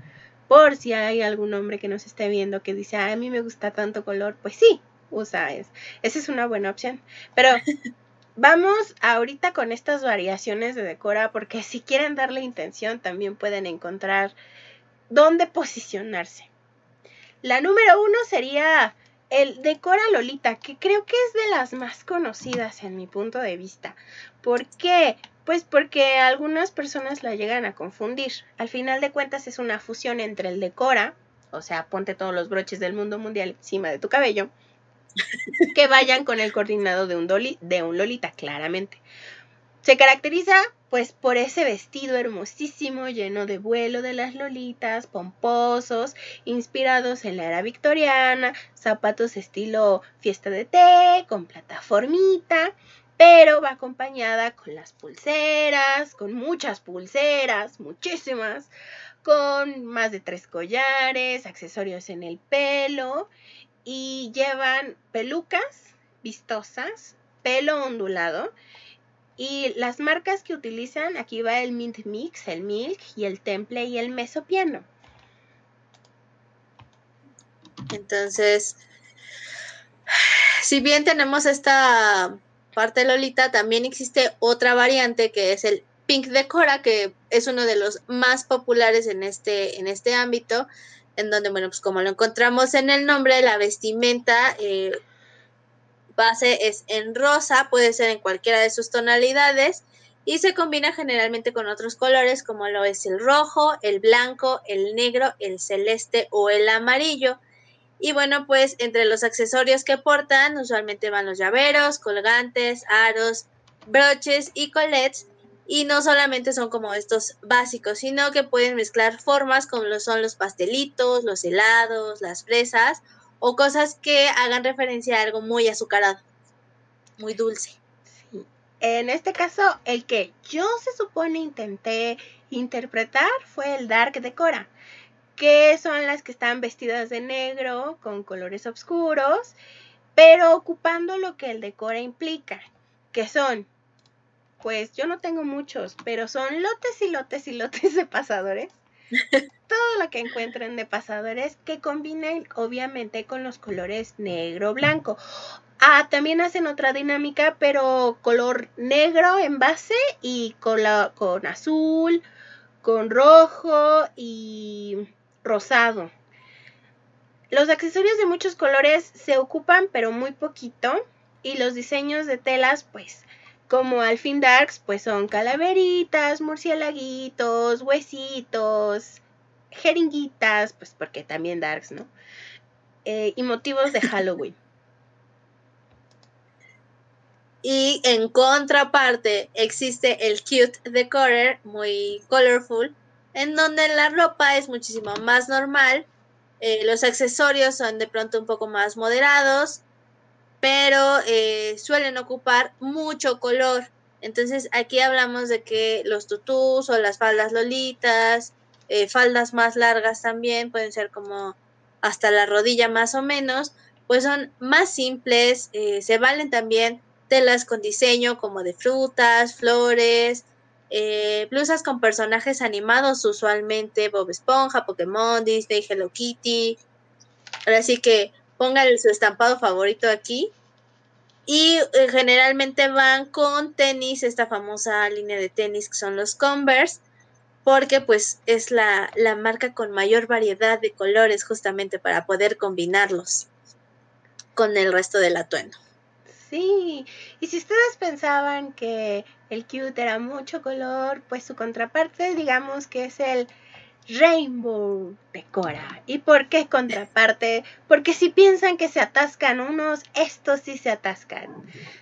Por si hay algún hombre que nos esté viendo que dice, a mí me gusta tanto color, pues sí, usa es. Esa es una buena opción. Pero Vamos ahorita con estas variaciones de decora porque si quieren darle intención también pueden encontrar dónde posicionarse. La número uno sería el Decora Lolita, que creo que es de las más conocidas en mi punto de vista. ¿Por qué? Pues porque algunas personas la llegan a confundir. Al final de cuentas es una fusión entre el Decora, o sea, ponte todos los broches del mundo mundial encima de tu cabello, que vayan con el coordinado de un, de un Lolita, claramente. Se caracteriza pues por ese vestido hermosísimo lleno de vuelo de las lolitas, pomposos, inspirados en la era victoriana, zapatos estilo fiesta de té, con plataformita, pero va acompañada con las pulseras, con muchas pulseras, muchísimas, con más de tres collares, accesorios en el pelo y llevan pelucas vistosas, pelo ondulado y las marcas que utilizan, aquí va el Mint Mix, el Milk y el Temple y el Mesopiano. Entonces, si bien tenemos esta parte Lolita, también existe otra variante que es el Pink Decora, que es uno de los más populares en este, en este ámbito, en donde, bueno, pues como lo encontramos en el nombre, la vestimenta eh, base es en rosa, puede ser en cualquiera de sus tonalidades y se combina generalmente con otros colores como lo es el rojo, el blanco, el negro, el celeste o el amarillo. Y bueno, pues entre los accesorios que portan usualmente van los llaveros, colgantes, aros, broches y colets y no solamente son como estos básicos, sino que pueden mezclar formas como lo son los pastelitos, los helados, las fresas o cosas que hagan referencia a algo muy azucarado, muy dulce. En este caso, el que yo se supone intenté interpretar fue el Dark Decora, que son las que están vestidas de negro con colores oscuros, pero ocupando lo que el Decora implica, que son pues yo no tengo muchos, pero son lotes y lotes y lotes de pasadores. Todo lo que encuentren de pasadores que combinen obviamente con los colores negro, blanco. Ah, también hacen otra dinámica, pero color negro en base y con azul, con rojo y rosado. Los accesorios de muchos colores se ocupan, pero muy poquito. Y los diseños de telas, pues como al fin darks, pues son calaveritas, murciélaguitos, huesitos, jeringuitas, pues porque también darks, ¿no? Eh, y motivos de Halloween. Y en contraparte existe el cute decorer, muy colorful, en donde la ropa es muchísimo más normal, eh, los accesorios son de pronto un poco más moderados, pero eh, suelen ocupar mucho color. Entonces aquí hablamos de que los tutús o las faldas lolitas, eh, faldas más largas también, pueden ser como hasta la rodilla más o menos, pues son más simples, eh, se valen también telas con diseño como de frutas, flores, blusas con personajes animados, usualmente Bob Esponja, Pokémon, Disney, Hello Kitty. Ahora sí que pongan su estampado favorito aquí. Y eh, generalmente van con tenis, esta famosa línea de tenis que son los Converse, porque pues es la, la marca con mayor variedad de colores justamente para poder combinarlos con el resto del atuendo. Sí, y si ustedes pensaban que el cute era mucho color, pues su contraparte digamos que es el Rainbow Decora. ¿Y por qué contraparte? Porque si piensan que se atascan unos, estos sí se atascan.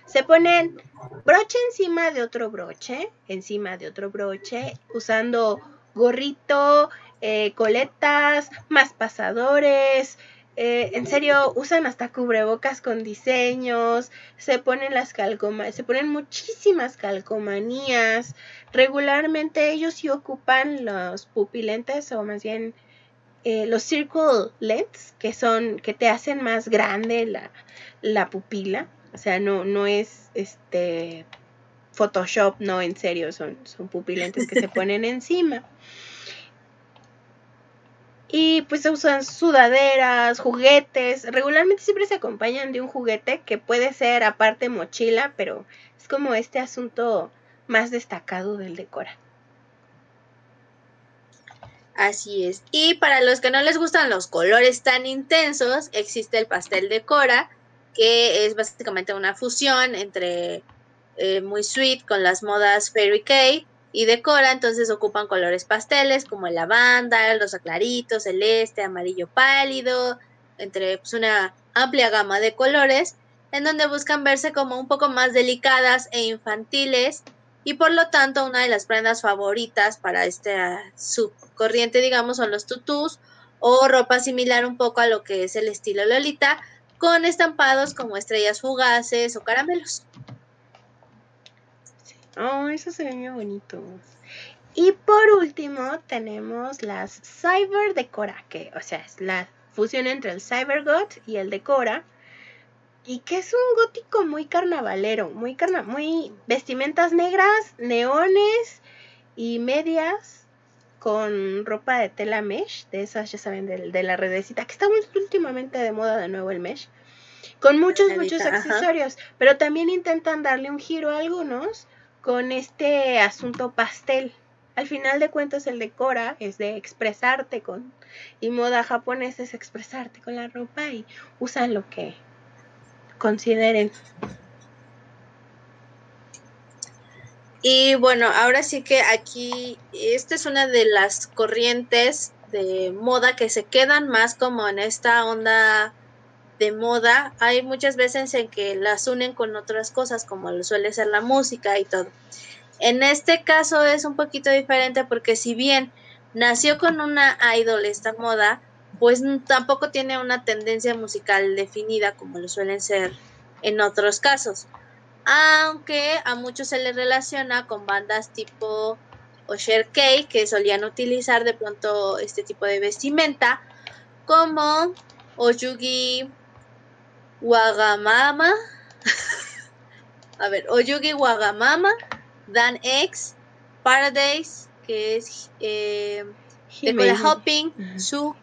Se ponen broche encima de otro broche, encima de otro broche, usando gorrito, eh, coletas, más pasadores, eh, en serio, usan hasta cubrebocas con diseños, se ponen las calcomanías, se ponen muchísimas calcomanías. Regularmente ellos sí ocupan los pupilentes o más bien eh, los circle lens, que son, que te hacen más grande la, la pupila. O sea, no, no es este Photoshop, no, en serio, son, son pupilentes que se ponen encima. Y pues se usan sudaderas, juguetes. Regularmente siempre se acompañan de un juguete que puede ser aparte mochila, pero es como este asunto más destacado del decora. Así es. Y para los que no les gustan los colores tan intensos, existe el pastel de Cora, que es básicamente una fusión entre eh, muy sweet con las modas Fairy Cake y decora, entonces ocupan colores pasteles como el lavanda, el rosa clarito, celeste, amarillo pálido, entre pues, una amplia gama de colores, en donde buscan verse como un poco más delicadas e infantiles y por lo tanto una de las prendas favoritas para esta subcorriente, digamos, son los tutús o ropa similar un poco a lo que es el estilo Lolita, con estampados como estrellas fugaces o caramelos. Oh, eso se ve muy bonito. Y por último tenemos las Cyber Decora, que o sea, es la fusión entre el Cyber God y el Decora. Y que es un gótico muy carnavalero, muy carna muy vestimentas negras, neones y medias con ropa de tela mesh, de esas ya saben, de, de la redecita, que está últimamente de moda de nuevo el mesh, con muchos, muchos accesorios, pero también intentan darle un giro a algunos con este asunto pastel. Al final de cuentas el decora es de expresarte con y moda japonesa es expresarte con la ropa y usan lo que consideren. Y bueno, ahora sí que aquí esta es una de las corrientes de moda que se quedan más como en esta onda de moda, hay muchas veces en que las unen con otras cosas, como lo suele ser la música y todo. En este caso es un poquito diferente porque si bien nació con una idol esta moda, pues tampoco tiene una tendencia musical definida como lo suelen ser en otros casos. Aunque a muchos se les relaciona con bandas tipo Osher K que solían utilizar de pronto este tipo de vestimenta, como Oyugi Wagamama. a ver, Oyugi Wagamama, Dan X, Paradise, que es eh, Hopping, Su,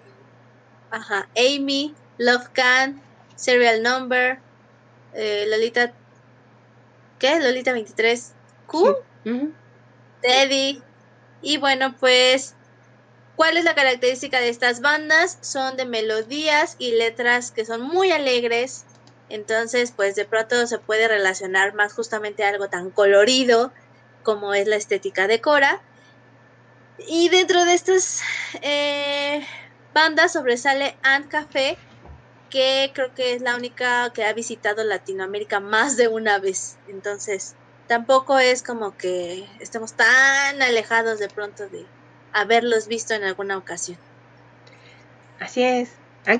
ajá, Amy, Love Can, Serial Number, eh, Lolita, ¿qué? Lolita 23, Q, Teddy, y bueno, pues ¿Cuál es la característica de estas bandas? Son de melodías y letras que son muy alegres. Entonces, pues de pronto se puede relacionar más justamente a algo tan colorido como es la estética de Cora. Y dentro de estas eh, bandas sobresale Ant Café, que creo que es la única que ha visitado Latinoamérica más de una vez. Entonces, tampoco es como que estemos tan alejados de pronto de, haberlos visto en alguna ocasión. Así es.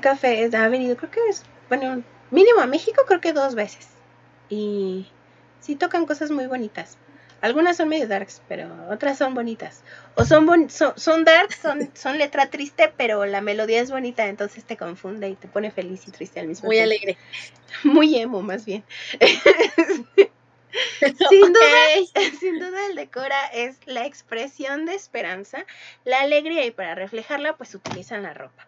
Café ha venido, creo que es, bueno, mínimo a México creo que dos veces. Y sí tocan cosas muy bonitas. Algunas son medio darks, pero otras son bonitas. O son, son, son darks, son, son letra triste, pero la melodía es bonita, entonces te confunde y te pone feliz y triste al mismo tiempo. Muy alegre. Muy emo, más bien. sin, duda, sin duda el decora es la expresión de esperanza, la alegría y para reflejarla pues utilizan la ropa.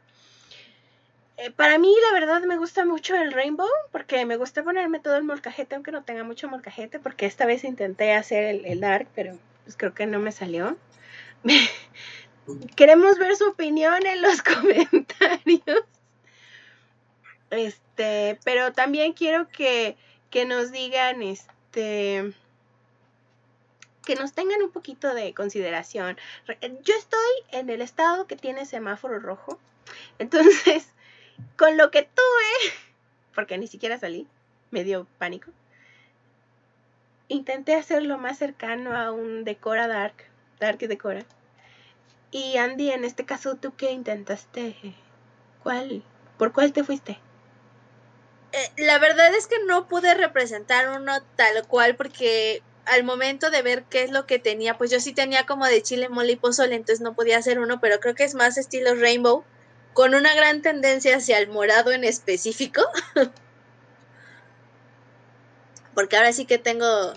Eh, para mí la verdad me gusta mucho el rainbow porque me gusta ponerme todo el molcajete aunque no tenga mucho molcajete porque esta vez intenté hacer el, el dark pero pues creo que no me salió. Queremos ver su opinión en los comentarios. Este, pero también quiero que, que nos digan, este, que nos tengan un poquito de consideración. Yo estoy en el estado que tiene semáforo rojo, entonces con lo que tuve, porque ni siquiera salí, me dio pánico. Intenté hacerlo más cercano a un Decora Dark, Dark Decora. Y Andy, en este caso, ¿tú qué intentaste? ¿Cuál? ¿Por cuál te fuiste? Eh, la verdad es que no pude representar uno tal cual porque al momento de ver qué es lo que tenía, pues yo sí tenía como de chile, mole y pozole, entonces no podía hacer uno, pero creo que es más estilo rainbow, con una gran tendencia hacia el morado en específico. porque ahora sí que tengo,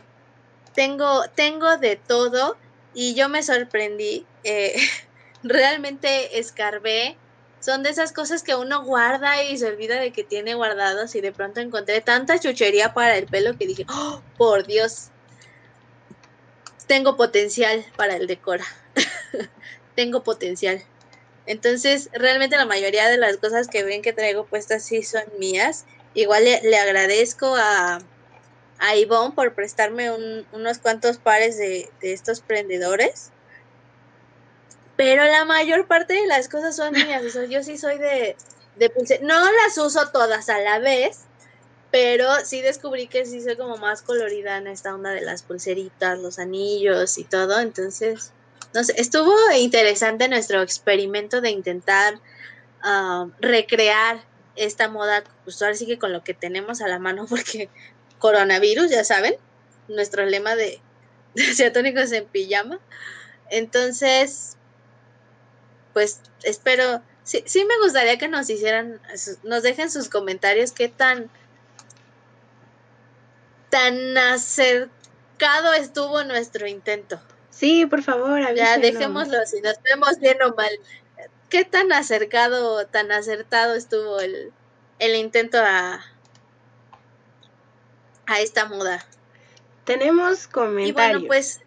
tengo, tengo de todo y yo me sorprendí. Eh, realmente escarbé son de esas cosas que uno guarda y se olvida de que tiene guardados y de pronto encontré tanta chuchería para el pelo que dije, oh, por Dios, tengo potencial para el decora, tengo potencial. Entonces, realmente la mayoría de las cosas que ven que traigo puestas sí son mías. Igual le, agradezco a, a Ivonne por prestarme unos cuantos pares de, de estos prendedores pero la mayor parte de las cosas son mías. O yo sí soy de, de. No las uso todas a la vez, pero sí descubrí que sí soy como más colorida en esta onda de las pulseritas, los anillos y todo. Entonces, no sé, estuvo interesante nuestro experimento de intentar ah, recrear esta moda, pues ahora sí que con lo que tenemos a la mano, porque coronavirus, ya saben, nuestro lema de, de en pijama. Entonces, pues espero, sí, sí me gustaría que nos hicieran, nos dejen sus comentarios qué tan, tan acercado estuvo nuestro intento. Sí, por favor, Ya dejémoslo si nos vemos bien o mal. ¿Qué tan acercado, tan acertado estuvo el, el intento a, a esta moda? Tenemos comentarios. Y bueno, pues,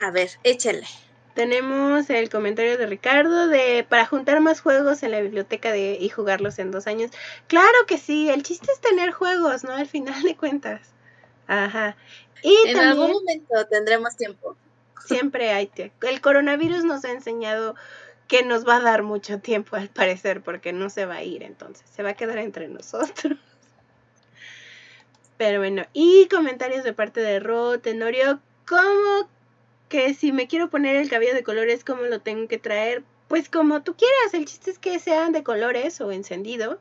a ver, échale. Tenemos el comentario de Ricardo de para juntar más juegos en la biblioteca de y jugarlos en dos años. Claro que sí, el chiste es tener juegos, ¿no? Al final de cuentas. Ajá. Y en algún momento tendremos tiempo. Siempre hay tiempo. El coronavirus nos ha enseñado que nos va a dar mucho tiempo al parecer porque no se va a ir entonces, se va a quedar entre nosotros. Pero bueno, y comentarios de parte de Ro Tenorio, ¿cómo que si me quiero poner el cabello de colores, ¿cómo lo tengo que traer? Pues como tú quieras, el chiste es que sean de colores o encendido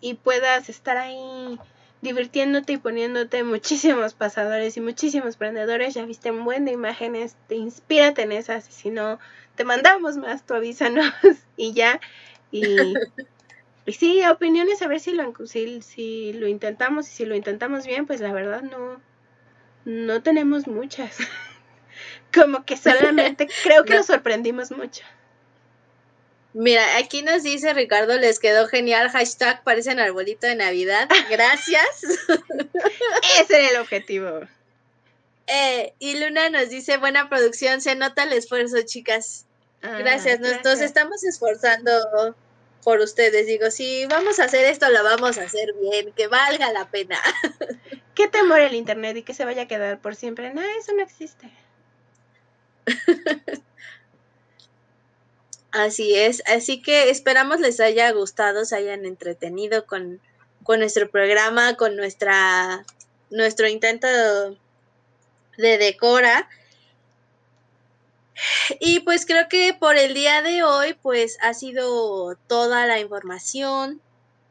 y puedas estar ahí divirtiéndote y poniéndote muchísimos pasadores y muchísimos prendedores. Ya viste un buen de imágenes, te inspírate en esas y si no, te mandamos más, tú avísanos y ya. Y, y sí, opiniones a ver si lo, si, si lo intentamos y si lo intentamos bien, pues la verdad no, no tenemos muchas. Como que solamente creo que nos sorprendimos mucho. Mira, aquí nos dice Ricardo, les quedó genial, hashtag parecen arbolito de Navidad. Gracias. Ese era el objetivo. Eh, y Luna nos dice, buena producción, se nota el esfuerzo, chicas. Ah, gracias, nosotros estamos esforzando por ustedes. Digo, si vamos a hacer esto, lo vamos a hacer bien, que valga la pena. ¿Qué temor el Internet y que se vaya a quedar por siempre? No, eso no existe. Así es, así que esperamos les haya gustado, se hayan entretenido con, nuestro programa, con nuestra nuestro intento de decora. Y pues creo que por el día de hoy pues ha sido toda la información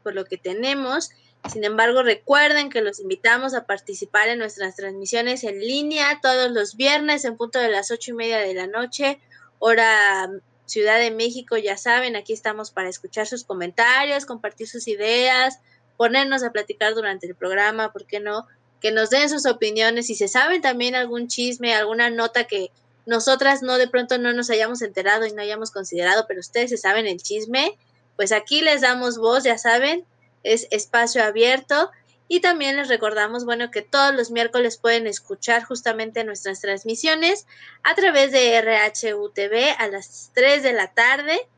por lo que tenemos. Sin embargo, recuerden que los invitamos a participar en nuestras transmisiones en línea todos los viernes en punto de las ocho y media de la noche, hora Ciudad de México, ya saben, aquí estamos para escuchar sus comentarios, compartir sus ideas, ponernos a platicar durante el programa, ¿por qué no? Que nos den sus opiniones, si se saben también algún chisme, alguna nota que nosotras no de pronto no nos hayamos enterado y no hayamos considerado, pero ustedes se saben el chisme, pues aquí les damos voz, ya saben, es espacio abierto. Y también les recordamos, bueno, que todos los miércoles pueden escuchar justamente nuestras transmisiones a través de RHUTV a las 3 de la tarde.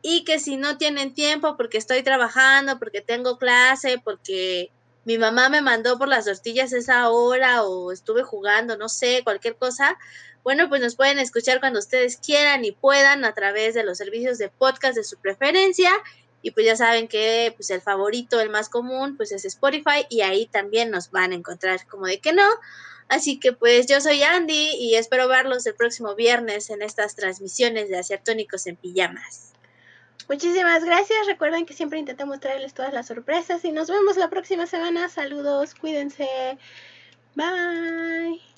Y que si no tienen tiempo porque estoy trabajando, porque tengo clase, porque mi mamá me mandó por las tortillas esa hora o estuve jugando, no sé, cualquier cosa, bueno, pues nos pueden escuchar cuando ustedes quieran y puedan a través de los servicios de podcast de su preferencia. Y pues ya saben que pues el favorito, el más común, pues es Spotify y ahí también nos van a encontrar como de que no. Así que pues yo soy Andy y espero verlos el próximo viernes en estas transmisiones de Acertónicos en Pijamas. Muchísimas gracias. Recuerden que siempre intentamos traerles todas las sorpresas y nos vemos la próxima semana. Saludos, cuídense. Bye.